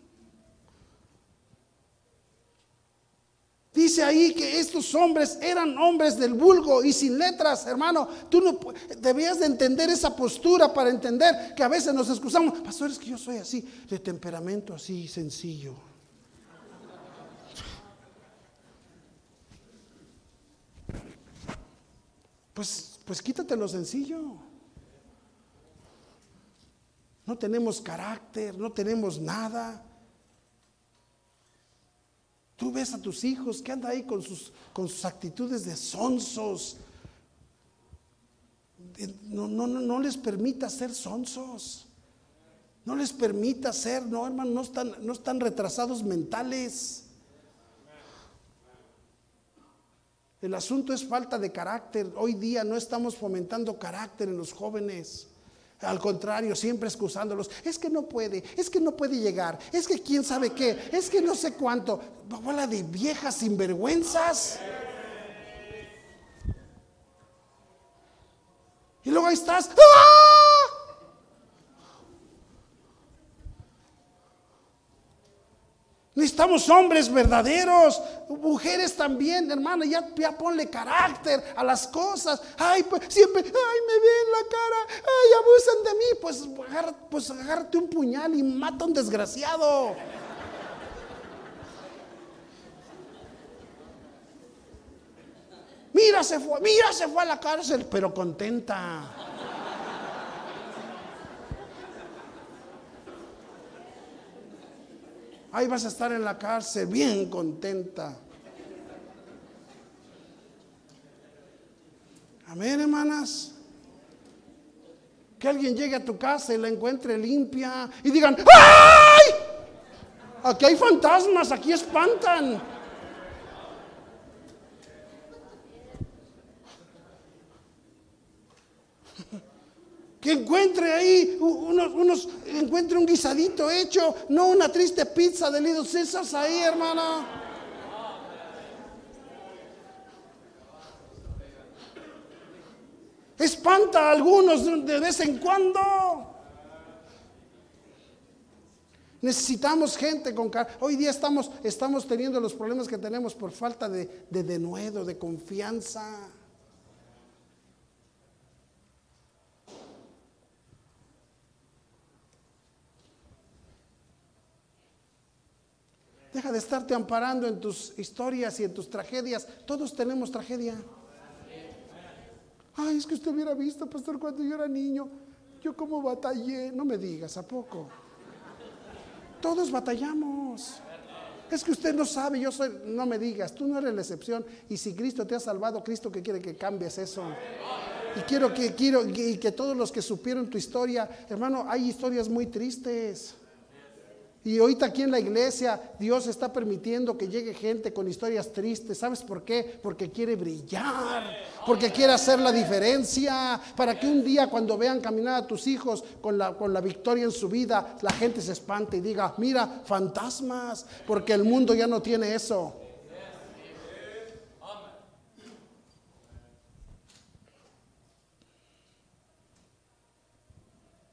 Dice ahí que estos hombres eran hombres del vulgo y sin letras, hermano. Tú no debías de entender esa postura para entender que a veces nos excusamos. Pastor, es que yo soy así, de temperamento así sencillo. Pues, pues quítate lo sencillo. No tenemos carácter, no tenemos nada. Tú ves a tus hijos que andan ahí con sus, con sus actitudes de sonsos. No, no, no, les permita ser sonsos. No les permita ser, no hermano, no están, no están retrasados mentales. El asunto es falta de carácter. Hoy día no estamos fomentando carácter en los jóvenes. Al contrario, siempre excusándolos. Es que no puede, es que no puede llegar, es que quién sabe qué, es que no sé cuánto. Bola de viejas sinvergüenzas. Y luego ahí estás. ¡Ah! Necesitamos hombres verdaderos, mujeres también, hermana, ya, ponle carácter a las cosas. Ay, pues siempre, ay, me ven la cara, ay, abusan de mí. Pues, pues agárrate un puñal y mata a un desgraciado. Mira, se fue, mira, se fue a la cárcel, pero contenta. Ahí vas a estar en la cárcel bien contenta. Amén, hermanas. Que alguien llegue a tu casa y la encuentre limpia y digan, ¡ay! Aquí hay fantasmas, aquí espantan. Que encuentre ahí unos, unos, encuentre un guisadito hecho, no una triste pizza de Lido César ahí, hermana. Espanta a algunos de vez en cuando. Necesitamos gente con. Hoy día estamos, estamos teniendo los problemas que tenemos por falta de, de denuedo, de confianza. Deja de estarte amparando en tus historias y en tus tragedias. Todos tenemos tragedia. Ay, es que usted hubiera visto, pastor, cuando yo era niño, yo como batallé. No me digas, ¿a poco? Todos batallamos. Es que usted no sabe, yo soy, no me digas, tú no eres la excepción. Y si Cristo te ha salvado, Cristo que quiere que cambies eso. Y quiero que, quiero, y que todos los que supieron tu historia, hermano, hay historias muy tristes. Y ahorita aquí en la iglesia Dios está permitiendo que llegue gente con historias tristes. ¿Sabes por qué? Porque quiere brillar, porque quiere hacer la diferencia, para que un día cuando vean caminar a tus hijos con la, con la victoria en su vida, la gente se espante y diga, mira, fantasmas, porque el mundo ya no tiene eso.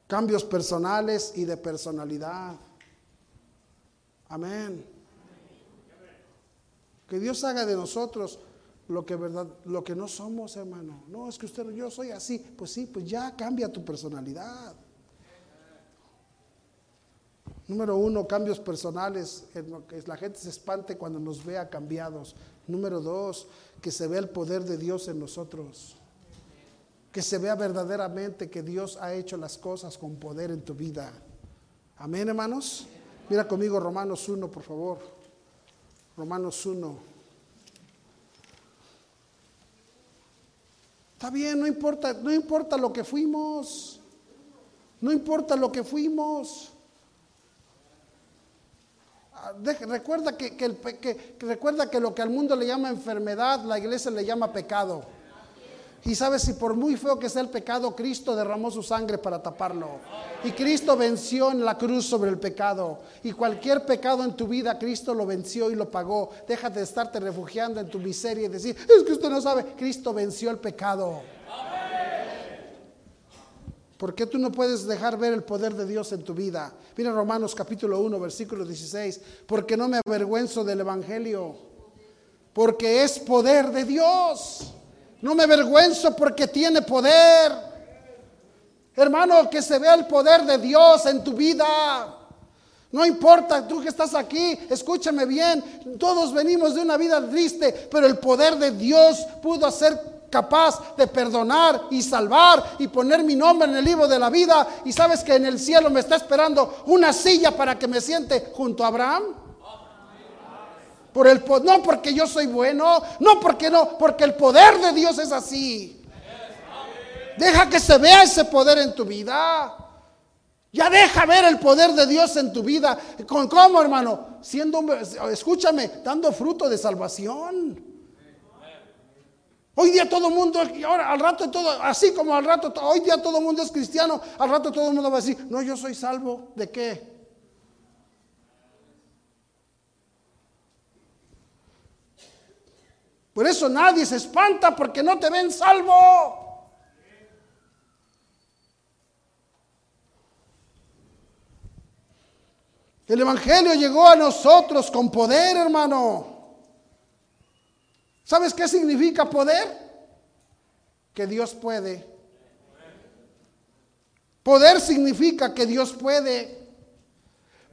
Cambios personales y de personalidad. Amén. Que Dios haga de nosotros lo que verdad, lo que no somos, hermano. No, es que usted, yo soy así. Pues sí, pues ya cambia tu personalidad. Número uno, cambios personales. Que la gente se espante cuando nos vea cambiados. Número dos, que se vea el poder de Dios en nosotros. Que se vea verdaderamente que Dios ha hecho las cosas con poder en tu vida. Amén, hermanos. Mira conmigo Romanos 1, por favor. Romanos 1. Está bien, no importa, no importa lo que fuimos. No importa lo que fuimos. Ah, recuerda que, que, recuerda que lo que al mundo le llama enfermedad, la iglesia le llama pecado. Y sabes, si por muy feo que sea el pecado, Cristo derramó su sangre para taparlo. Y Cristo venció en la cruz sobre el pecado. Y cualquier pecado en tu vida, Cristo lo venció y lo pagó. Déjate de estarte refugiando en tu miseria y decir, es que usted no sabe, Cristo venció el pecado. ¿Por qué tú no puedes dejar ver el poder de Dios en tu vida? Mira Romanos capítulo 1, versículo 16. Porque no me avergüenzo del Evangelio porque es poder de Dios. No me avergüenzo porque tiene poder. Hermano, que se vea el poder de Dios en tu vida. No importa tú que estás aquí, escúchame bien, todos venimos de una vida triste, pero el poder de Dios pudo ser capaz de perdonar y salvar y poner mi nombre en el libro de la vida. Y sabes que en el cielo me está esperando una silla para que me siente junto a Abraham. Por el, no porque yo soy bueno, no porque no, porque el poder de Dios es así. Deja que se vea ese poder en tu vida. Ya deja ver el poder de Dios en tu vida. ¿Con cómo, hermano? Siendo, escúchame, dando fruto de salvación. Hoy día todo el mundo, ahora al rato todo, así como al rato, hoy día todo el mundo es cristiano, al rato todo el mundo va a decir, no, yo soy salvo, ¿de qué? Por eso nadie se espanta porque no te ven salvo. El Evangelio llegó a nosotros con poder, hermano. ¿Sabes qué significa poder? Que Dios puede. Poder significa que Dios puede.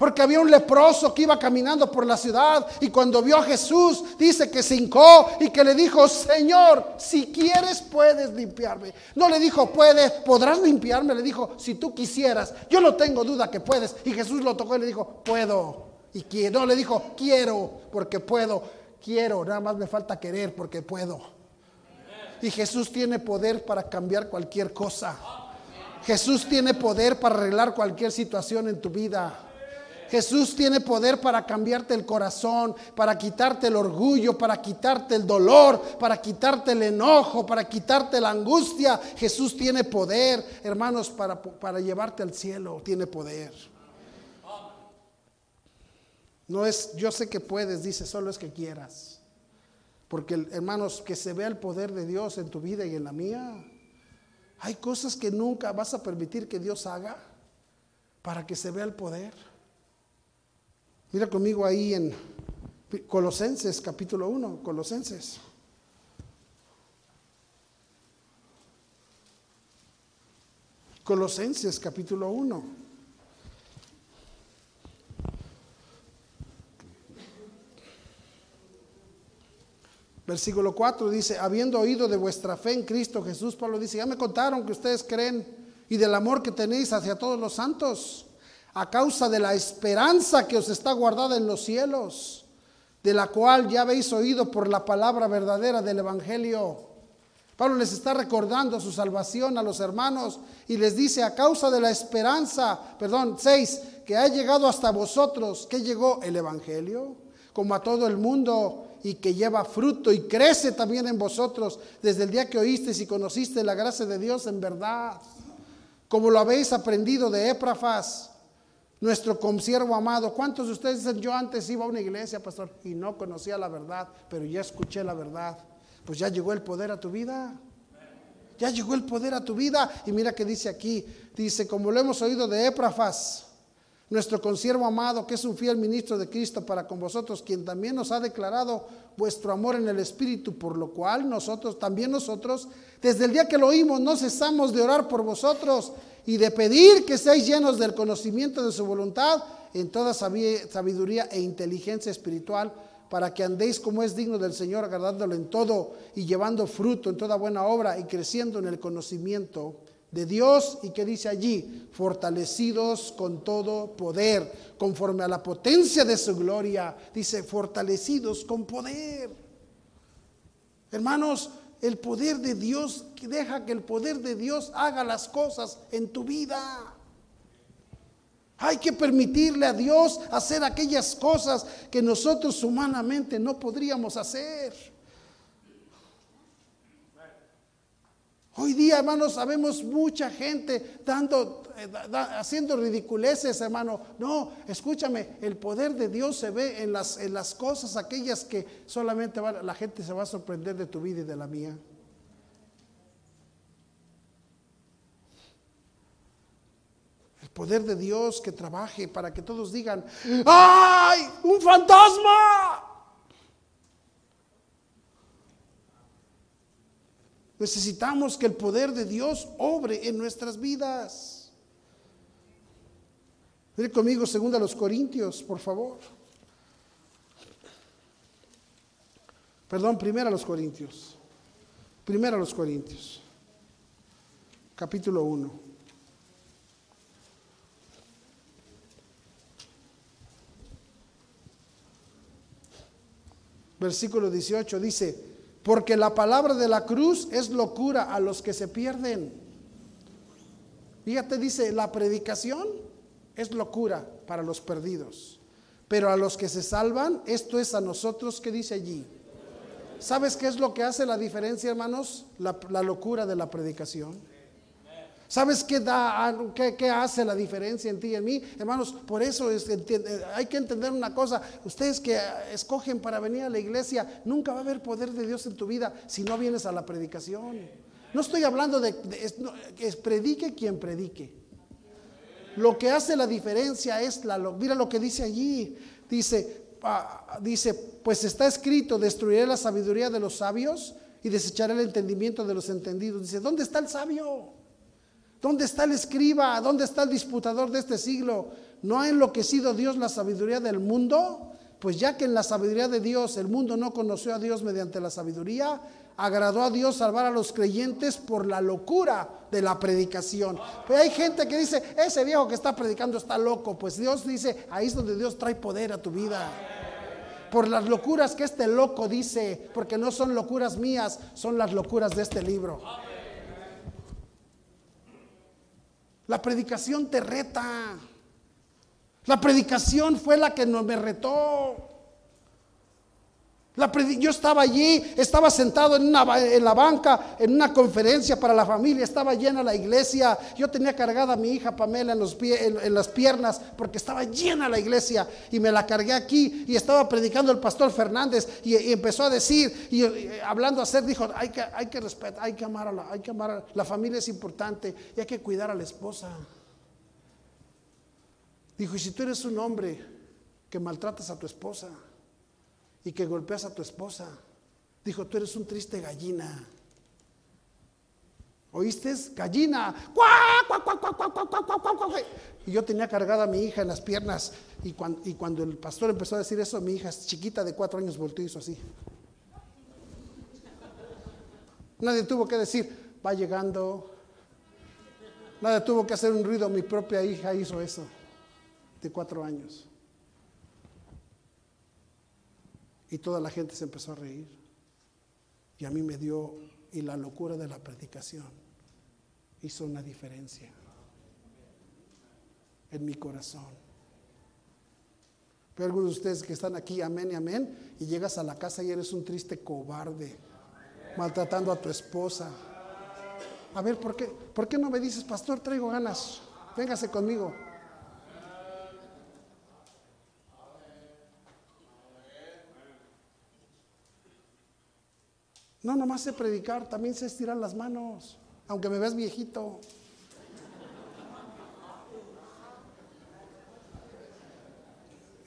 Porque había un leproso que iba caminando por la ciudad y cuando vio a Jesús dice que se hincó y que le dijo, Señor, si quieres puedes limpiarme. No le dijo, puedes, podrás limpiarme. Le dijo, si tú quisieras, yo no tengo duda que puedes. Y Jesús lo tocó y le dijo, puedo. Y quiero. No le dijo, quiero porque puedo. Quiero, nada más me falta querer porque puedo. Y Jesús tiene poder para cambiar cualquier cosa. Jesús tiene poder para arreglar cualquier situación en tu vida. Jesús tiene poder para cambiarte el corazón, para quitarte el orgullo, para quitarte el dolor, para quitarte el enojo, para quitarte la angustia. Jesús tiene poder, hermanos, para, para llevarte al cielo. Tiene poder. No es, yo sé que puedes, dice, solo es que quieras. Porque, hermanos, que se vea el poder de Dios en tu vida y en la mía. Hay cosas que nunca vas a permitir que Dios haga para que se vea el poder. Mira conmigo ahí en Colosenses capítulo 1, Colosenses. Colosenses capítulo 1. Versículo 4 dice, habiendo oído de vuestra fe en Cristo Jesús, Pablo dice, ya me contaron que ustedes creen y del amor que tenéis hacia todos los santos a causa de la esperanza que os está guardada en los cielos, de la cual ya habéis oído por la palabra verdadera del Evangelio. Pablo les está recordando su salvación a los hermanos y les dice, a causa de la esperanza, perdón, seis, que ha llegado hasta vosotros, que llegó el Evangelio, como a todo el mundo y que lleva fruto y crece también en vosotros desde el día que oísteis y conociste la gracia de Dios en verdad, como lo habéis aprendido de Éprafas nuestro consiervo amado. ¿Cuántos de ustedes dicen, yo antes iba a una iglesia, pastor, y no conocía la verdad, pero ya escuché la verdad? Pues ya llegó el poder a tu vida. Ya llegó el poder a tu vida. Y mira que dice aquí, dice, como lo hemos oído de Éprafas, nuestro consiervo amado, que es un fiel ministro de Cristo para con vosotros, quien también nos ha declarado vuestro amor en el Espíritu, por lo cual nosotros, también nosotros, desde el día que lo oímos, no cesamos de orar por vosotros y de pedir que seáis llenos del conocimiento de su voluntad en toda sabiduría e inteligencia espiritual, para que andéis como es digno del Señor, agradándolo en todo y llevando fruto en toda buena obra y creciendo en el conocimiento de Dios y que dice allí, fortalecidos con todo poder, conforme a la potencia de su gloria, dice, fortalecidos con poder. Hermanos, el poder de Dios, deja que el poder de Dios haga las cosas en tu vida. Hay que permitirle a Dios hacer aquellas cosas que nosotros humanamente no podríamos hacer. Hoy día, hermanos, sabemos mucha gente dando, haciendo ridiculeces, hermano. No, escúchame, el poder de Dios se ve en las, en las cosas aquellas que solamente la gente se va a sorprender de tu vida y de la mía. El poder de Dios que trabaje para que todos digan, ¡ay! ¡Un fantasma! Necesitamos que el poder de Dios obre en nuestras vidas. Mire conmigo, segunda a los Corintios, por favor. Perdón, primera a los Corintios. Primera a los Corintios. Capítulo 1. Versículo 18 dice, porque la palabra de la cruz es locura a los que se pierden. Fíjate, dice, la predicación es locura para los perdidos. Pero a los que se salvan, esto es a nosotros que dice allí. ¿Sabes qué es lo que hace la diferencia, hermanos? La, la locura de la predicación. ¿Sabes qué, da, qué, hace la diferencia en ti y en mí? Hermanos, por eso es, hay que entender una cosa. Ustedes que escogen para venir a la iglesia, nunca va a haber poder de Dios en tu vida si no vienes a la predicación. No estoy hablando de, que predique quien predique. Lo que hace la diferencia es la, mira lo que dice allí. Dice, ah, dice, pues está escrito, destruiré la sabiduría de los sabios y desecharé el entendimiento de los entendidos. Dice, ¿dónde está el sabio? ¿Dónde está el escriba? ¿Dónde está el disputador de este siglo? ¿No ha enloquecido Dios la sabiduría del mundo? Pues ya que en la sabiduría de Dios el mundo no conoció a Dios mediante la sabiduría, agradó a Dios salvar a los creyentes por la locura de la predicación. Pero hay gente que dice, ese viejo que está predicando está loco. Pues Dios dice, ahí es donde Dios trae poder a tu vida. Por las locuras que este loco dice, porque no son locuras mías, son las locuras de este libro. La predicación te reta. La predicación fue la que me retó. Yo estaba allí, estaba sentado en, la banca, en una conferencia para la familia, estaba llena la iglesia. Yo tenía cargada a mi hija Pamela en, las piernas porque estaba llena la iglesia y me la cargué aquí y estaba predicando el pastor Fernández y, empezó a decir y, hablando a hacer, dijo, hay que, hay que respetar, hay que amar a la, hay que amar la familia es importante y hay que cuidar a la esposa. Dijo, y si tú eres un hombre que maltratas a tu esposa, y que golpeas a tu esposa. Dijo, tú eres un triste gallina. ¿Oíste? Gallina. Y yo tenía cargada a mi hija en las piernas. Y cuando, el pastor empezó a decir eso, mi hija chiquita de cuatro años volteó y hizo así. Nadie tuvo que decir, va llegando. Nadie tuvo que hacer un ruido. Mi propia hija hizo eso, de cuatro años. Y toda la gente se empezó a reír. Y a mí me dio, y la locura de la predicación hizo una diferencia en mi corazón. Pero algunos de ustedes que están aquí, amén y amén, y llegas a la casa y eres un triste cobarde, maltratando a tu esposa. A ver, ¿por qué, ¿por qué no me dices, pastor, traigo ganas? Véngase conmigo. No, nomás sé predicar, también sé estirar las manos, aunque me veas viejito.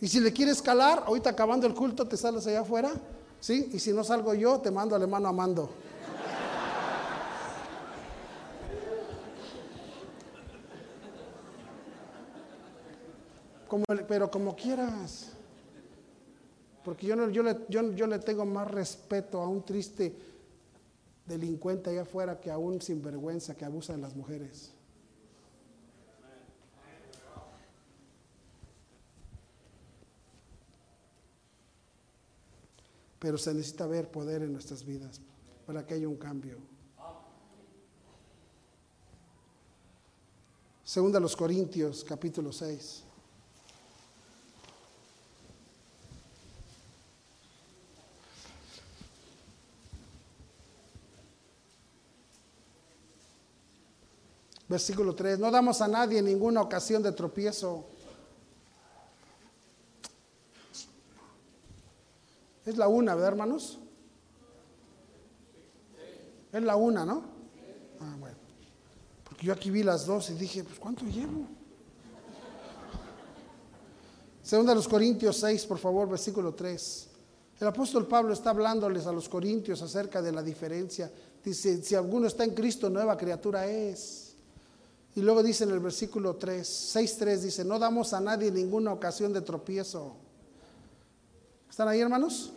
Y si le quieres calar, ahorita acabando el culto te sales allá afuera, ¿sí? Y si no salgo yo, te mando al hermano Amando. Como, pero como quieras. Porque yo, no, yo, le, yo, le tengo más respeto a un triste delincuente allá afuera que a un sinvergüenza que abusa de las mujeres. Pero se necesita ver poder en nuestras vidas para que haya un cambio. Segunda los Corintios, capítulo 6. Versículo 3, no damos a nadie ninguna ocasión de tropiezo. Es la una, ¿verdad, hermanos? Es la una, ¿no? Ah, bueno. Porque yo aquí vi las dos y dije, pues ¿cuánto llevo? Segunda a los Corintios 6, por favor, versículo 3. El apóstol Pablo está hablándoles a los corintios acerca de la diferencia Dice, si alguno está en Cristo, nueva criatura es. Y luego dice en el versículo 3, 6.3, dice, no damos a nadie ninguna ocasión de tropiezo. ¿Están ahí, hermanos?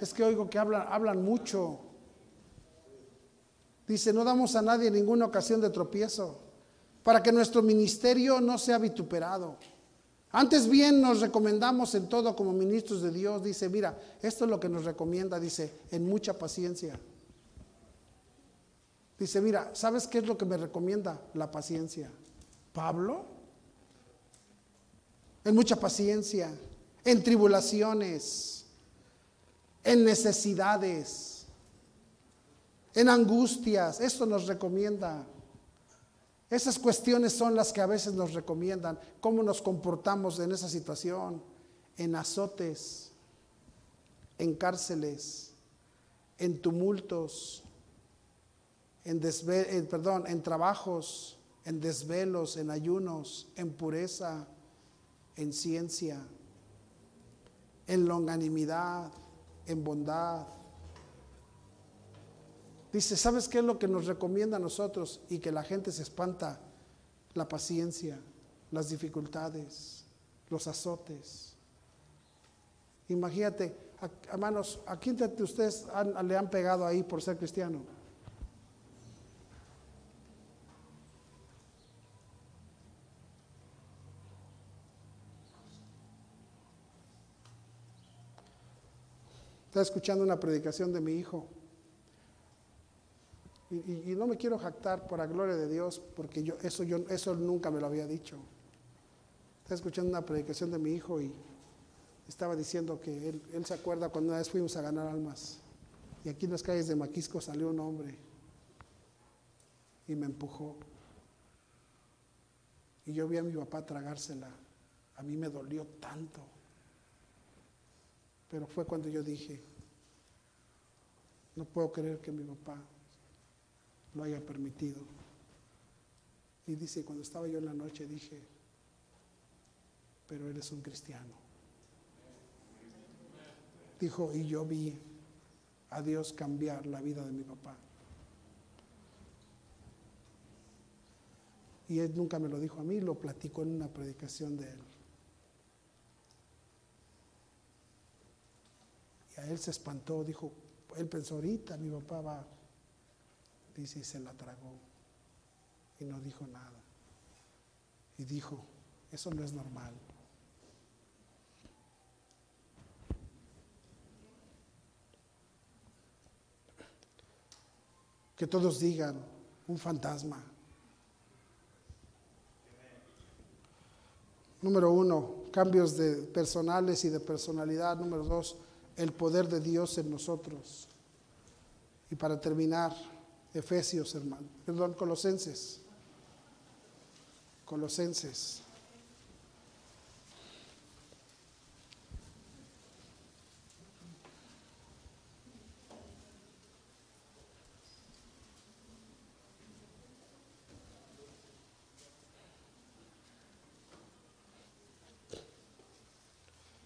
Es que oigo que hablan, hablan mucho. Dice, no damos a nadie ninguna ocasión de tropiezo, para que nuestro ministerio no sea vituperado. Antes bien nos recomendamos en todo como ministros de Dios. Dice, mira, esto es lo que nos recomienda, dice, en mucha paciencia. Dice, mira, ¿sabes qué es lo que me recomienda? La paciencia. Pablo, en mucha paciencia, en tribulaciones, en necesidades, en angustias. Esto nos recomienda. Esas cuestiones son las que a veces nos recomiendan cómo nos comportamos en esa situación, en azotes, en cárceles, en tumultos, en, perdón, en trabajos, en desvelos, en ayunos, en pureza, en ciencia, en longanimidad, en bondad, Dice, ¿sabes qué es lo que nos recomienda a nosotros? Y que la gente se espanta, la paciencia, las dificultades, los azotes. Imagínate, hermanos, ¿a quién de ustedes le han pegado ahí por ser cristiano? Estaba escuchando una predicación de mi hijo. Y, no me quiero jactar por la gloria de Dios, porque yo eso, yo eso nunca me lo había dicho. Estaba escuchando una predicación de mi hijo y estaba diciendo que él, él se acuerda cuando una vez fuimos a ganar almas. Y aquí en las calles de Maquisco salió un hombre y me empujó. Y yo vi a mi papá tragársela. A mí me dolió tanto. Pero fue cuando yo dije, no puedo creer que mi papá lo haya permitido. Y dice, cuando estaba yo en la noche dije, pero eres un cristiano. Dijo, y yo vi a Dios cambiar la vida de mi papá. Y él nunca me lo dijo a mí, lo platicó en una predicación de él. Él se espantó, dijo, él pensó, ahorita mi papá va Dice, y se la tragó. Y no dijo nada. Y dijo, eso no es normal. Que todos digan, un fantasma. Número uno, cambios de personales y de personalidad. Número dos, el poder de Dios en nosotros. Y para terminar, Efesios, hermano. Perdón, Colosenses. Colosenses.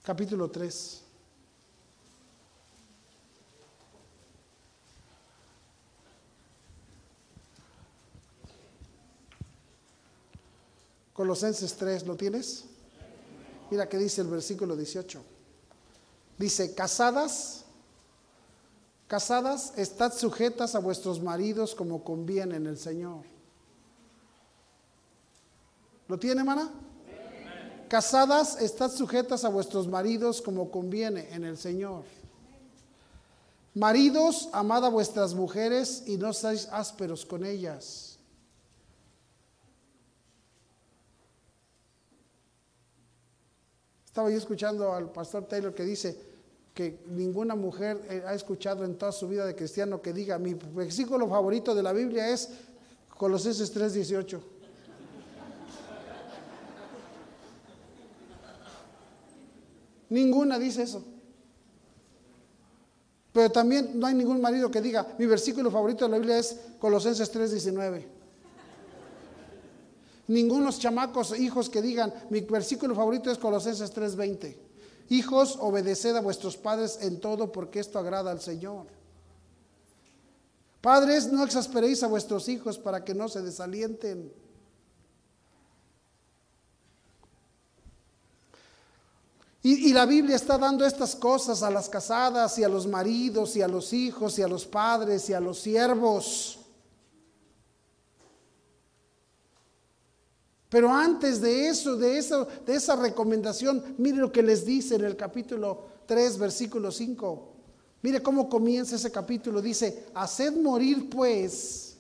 Capítulo 3. Colosenses 3, ¿lo tienes? Mira que dice el versículo 18. Dice, casadas, casadas, estad sujetas a vuestros maridos como conviene en el Señor. ¿Lo tiene, hermana? Casadas, estad sujetas a vuestros maridos como conviene en el Señor. Maridos, amad a vuestras mujeres y no seáis ásperos con ellas Estaba yo escuchando al pastor Taylor que dice que ninguna mujer eh, ha escuchado en toda su vida de cristiano que diga, mi versículo favorito de la Biblia es Colosenses 3:18. Ninguna dice eso. Pero también no hay ningún marido que diga, mi versículo favorito de la Biblia es Colosenses 3:19. Ningunos chamacos, hijos que digan, mi versículo favorito es Colosenses 3:20. Hijos, obedeced a vuestros padres en todo porque esto agrada al Señor. Padres, no exasperéis a vuestros hijos para que no se desalienten. Y, y, la Biblia está dando estas cosas a las casadas y a los maridos y a los hijos y a los padres y a los siervos. Pero antes de eso, de, eso, de esa recomendación, mire lo que les dice en el capítulo 3, versículo 5. Mire cómo comienza ese capítulo. Dice, haced morir pues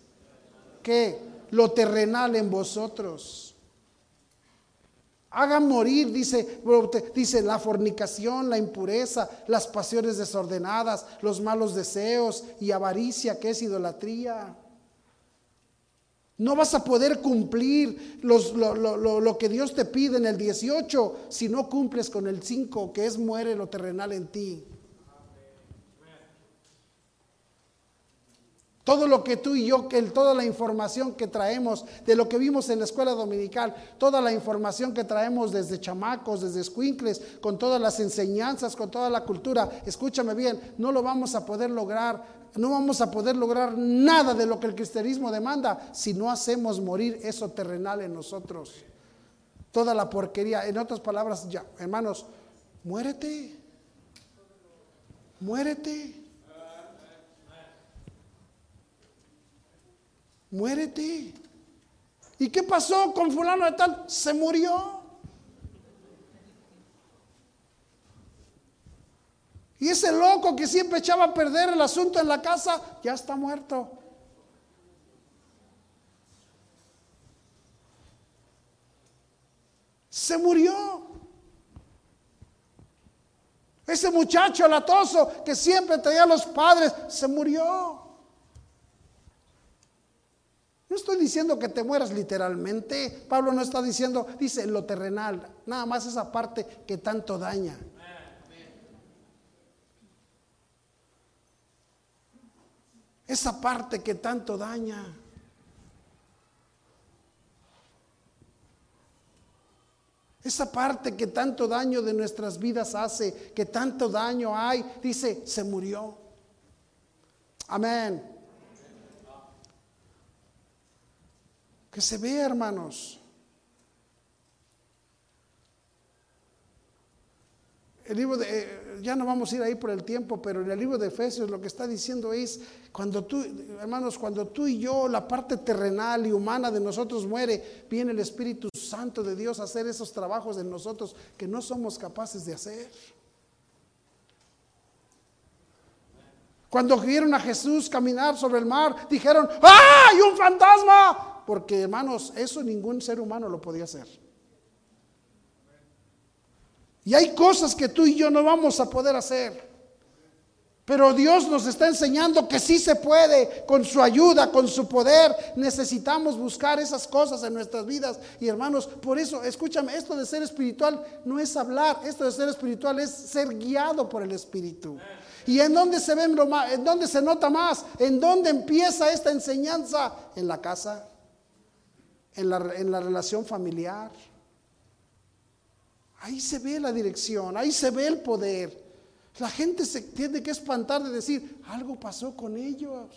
que lo terrenal en vosotros. Hagan morir, dice, dice la fornicación, la impureza, las pasiones desordenadas, los malos deseos y avaricia, que es idolatría. No vas a poder cumplir lo, que Dios te pide en el 18 si no cumples con el 5, que es muere lo terrenal en ti. Todo lo que tú y yo, toda la información que traemos de lo que vimos en la escuela dominical, toda la información que traemos desde chamacos, desde squinkles, con todas las enseñanzas, con toda la cultura, escúchame bien, no lo vamos a poder lograr no vamos a poder lograr nada de lo que el cristianismo demanda si no hacemos morir eso terrenal en nosotros. Toda la porquería. En otras palabras, ya, hermanos, muérete. Muérete. Muérete. ¿Y qué pasó con fulano de tal? Se murió. Y ese loco que siempre echaba a perder el asunto en la casa, ya está muerto. Se murió. Ese muchacho latoso que siempre traía a los padres, se murió. No estoy diciendo que te mueras literalmente. Pablo no está diciendo, dice lo terrenal, nada más esa parte que tanto daña. Esa parte que tanto daña. Esa parte que tanto daño de nuestras vidas hace, que tanto daño hay, dice, se murió. Amén. Que se vea, hermanos. El libro de, eh, ya no vamos a ir ahí por el tiempo, pero en el libro de Efesios lo que está diciendo es, cuando tú, hermanos, cuando tú y yo, la parte terrenal y humana de nosotros muere, viene el Espíritu Santo de Dios a hacer esos trabajos en nosotros que no somos capaces de hacer. Cuando vieron a Jesús caminar sobre el mar, dijeron, ¡ay, un fantasma! Porque, hermanos, eso ningún ser humano lo podía hacer. Y hay cosas que tú y yo no vamos a poder hacer. Pero Dios nos está enseñando que sí se puede, con su ayuda, con su poder. Necesitamos buscar esas cosas en nuestras vidas. Y hermanos, por eso, escúchame, esto de ser espiritual no es hablar, esto de ser espiritual es ser guiado por el Espíritu. ¿Y en dónde se ve, en dónde se nota más? ¿En dónde empieza esta enseñanza? En la casa, en la, en la relación familiar Ahí se ve la dirección, ahí se ve el poder. La gente se tiene que espantar de decir, algo pasó con ellos,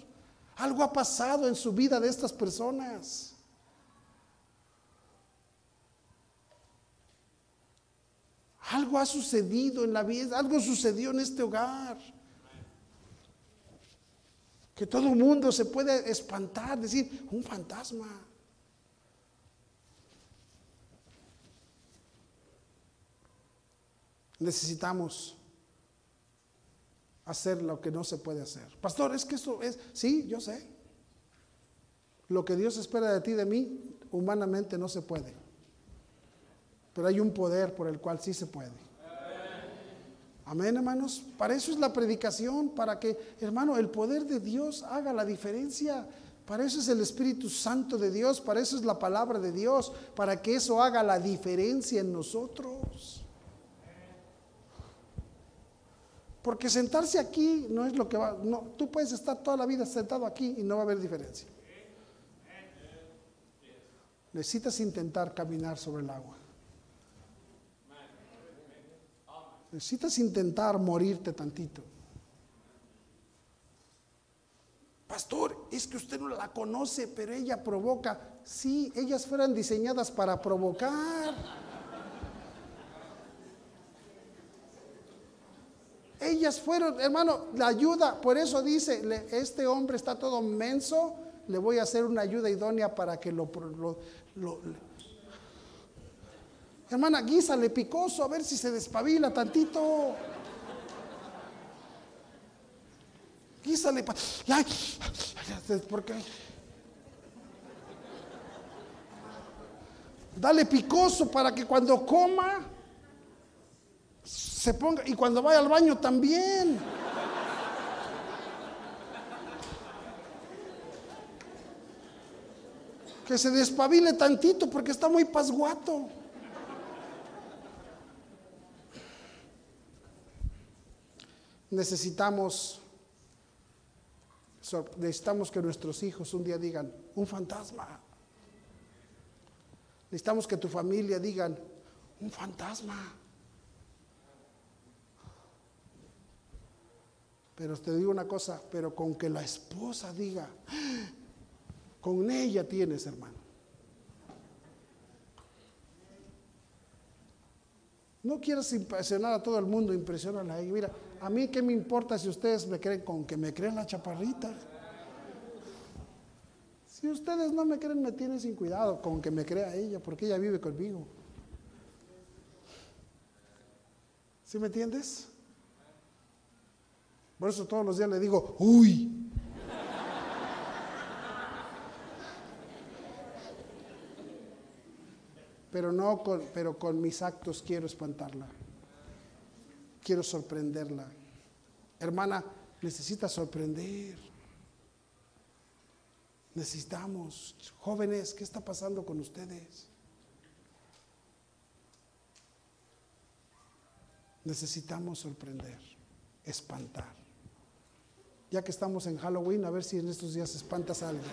algo ha pasado en su vida de estas personas. Algo ha sucedido en la vida, algo sucedió en este hogar. Que todo el mundo se puede espantar, decir, un fantasma. Necesitamos hacer lo que no se puede hacer. Pastor, es que eso es, sí, yo sé. Lo que Dios espera de ti, de mí, humanamente no se puede. Pero hay un poder por el cual sí se puede. Amén, hermanos. Para eso es la predicación, para que, hermano, el poder de Dios haga la diferencia. Para eso es el Espíritu Santo de Dios, para eso es la palabra de Dios, para que eso haga la diferencia en nosotros. Porque sentarse aquí no es lo que va. No, tú puedes estar toda la vida sentado aquí y no va a haber diferencia. Necesitas intentar caminar sobre el agua. Necesitas intentar morirte tantito. Pastor, es que usted no la conoce, pero ella provoca. Sí, ellas fueran diseñadas para provocar. Fueron, hermano, la ayuda, por eso dice, este hombre está todo menso, le voy a hacer una ayuda idónea para que lo... lo, Hermana, guísale picoso a ver si se despabila tantito. Guísale. Dale picoso para que cuando coma y cuando vaya al baño también. Que se despabile tantito porque está muy pasguato. Necesitamos necesitamos que nuestros hijos un día digan, un fantasma. Necesitamos que tu familia digan, un fantasma. Pero te digo una cosa, pero con que la esposa diga, con ella tienes, hermano. No quieras impresionar a todo el mundo, impresionala a ella. Mira, a mí qué me importa si ustedes me creen con que me creen la chaparrita. Si ustedes no me creen, me tienen sin cuidado con que me crea ella, porque ella vive conmigo. ¿Sí me entiendes? Por eso todos los días le digo, uy. Pero no con, pero con mis actos quiero espantarla quiero sorprenderla. Hermana, necesita sorprender. Necesitamos, jóvenes, ¿qué está pasando con ustedes? Necesitamos sorprender, espantar. Ya que estamos en Halloween, a ver si en estos días espantas a alguien.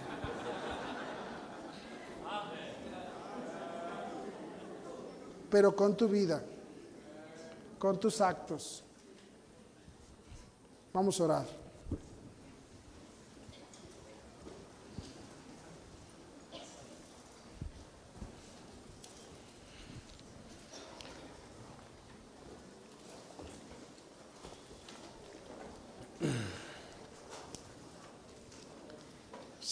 Pero con tu vida con tus actos. Vamos a orar.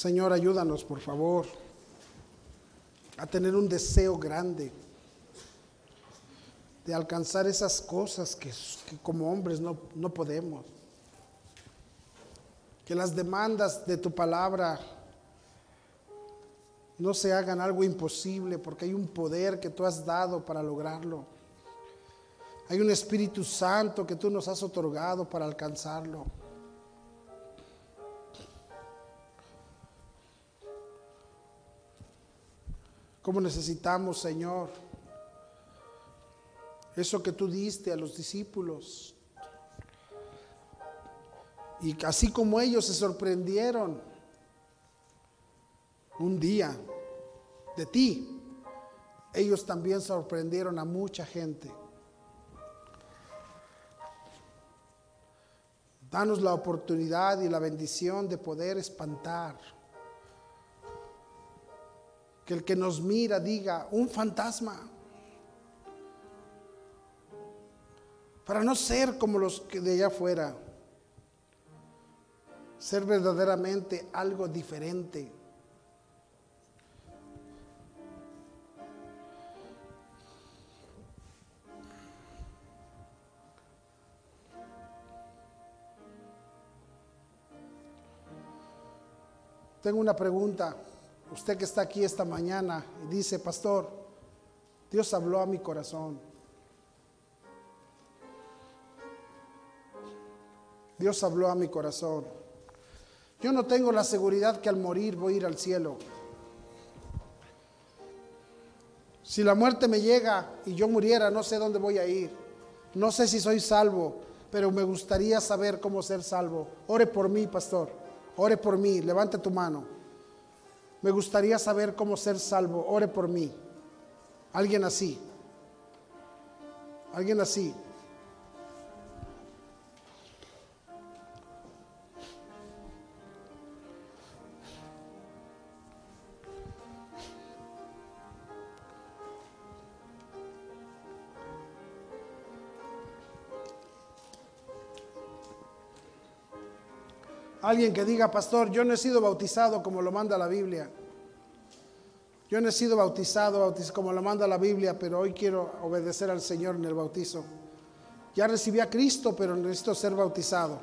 Señor, ayúdanos, por favor, a tener un deseo grande de alcanzar esas cosas que, como hombres no, no podemos. Que las demandas de tu palabra no se hagan algo imposible porque hay un poder que tú has dado para lograrlo. Hay un Espíritu Santo que tú nos has otorgado para alcanzarlo. ¿Cómo necesitamos, Señor? Eso que tú diste a los discípulos. Y así como ellos se sorprendieron un día de ti, ellos también sorprendieron a mucha gente. Danos la oportunidad y la bendición de poder espantar. Que el que nos mira diga, un fantasma. para no ser como los que de allá afuera, ser verdaderamente algo diferente. Tengo una pregunta. Usted que está aquí esta mañana y dice, pastor, Dios habló a mi corazón. Dios habló a mi corazón. Yo no tengo la seguridad que al morir voy a ir al cielo. Si la muerte me llega y yo muriera, no sé dónde voy a ir. No sé si soy salvo, pero me gustaría saber cómo ser salvo. Ore por mí, pastor. Ore por mí. Levante tu mano. Me gustaría saber cómo ser salvo. Ore por mí. Alguien así. Alguien así. Alguien que diga, pastor, yo no he sido bautizado como lo manda la Biblia. Yo no he sido bautizado como lo manda la Biblia, pero hoy quiero obedecer al Señor en el bautizo. Ya recibí a Cristo, pero necesito ser bautizado.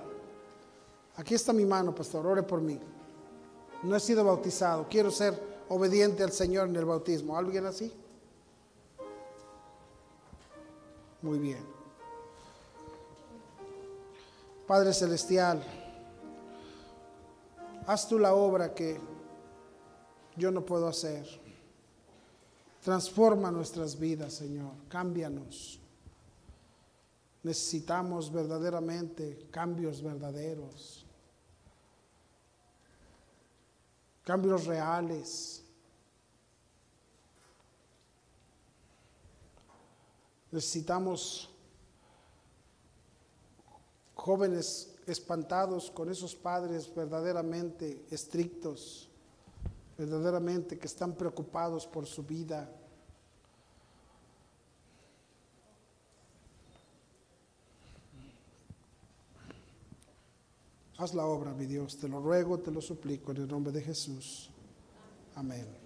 Aquí está mi mano, pastor, ore por mí. No he sido bautizado, quiero ser obediente al Señor en el bautismo. ¿Alguien así? Muy bien. Padre Celestial, haz tú la obra que yo no puedo hacer. Transforma nuestras vidas, Señor. Cámbianos. Necesitamos verdaderamente cambios verdaderos. Cambios reales. Necesitamos jóvenes espantados con esos padres verdaderamente estrictos, verdaderamente que están preocupados por su vida. Haz la obra, mi Dios, te lo ruego, te lo suplico en el nombre de Jesús. Amén.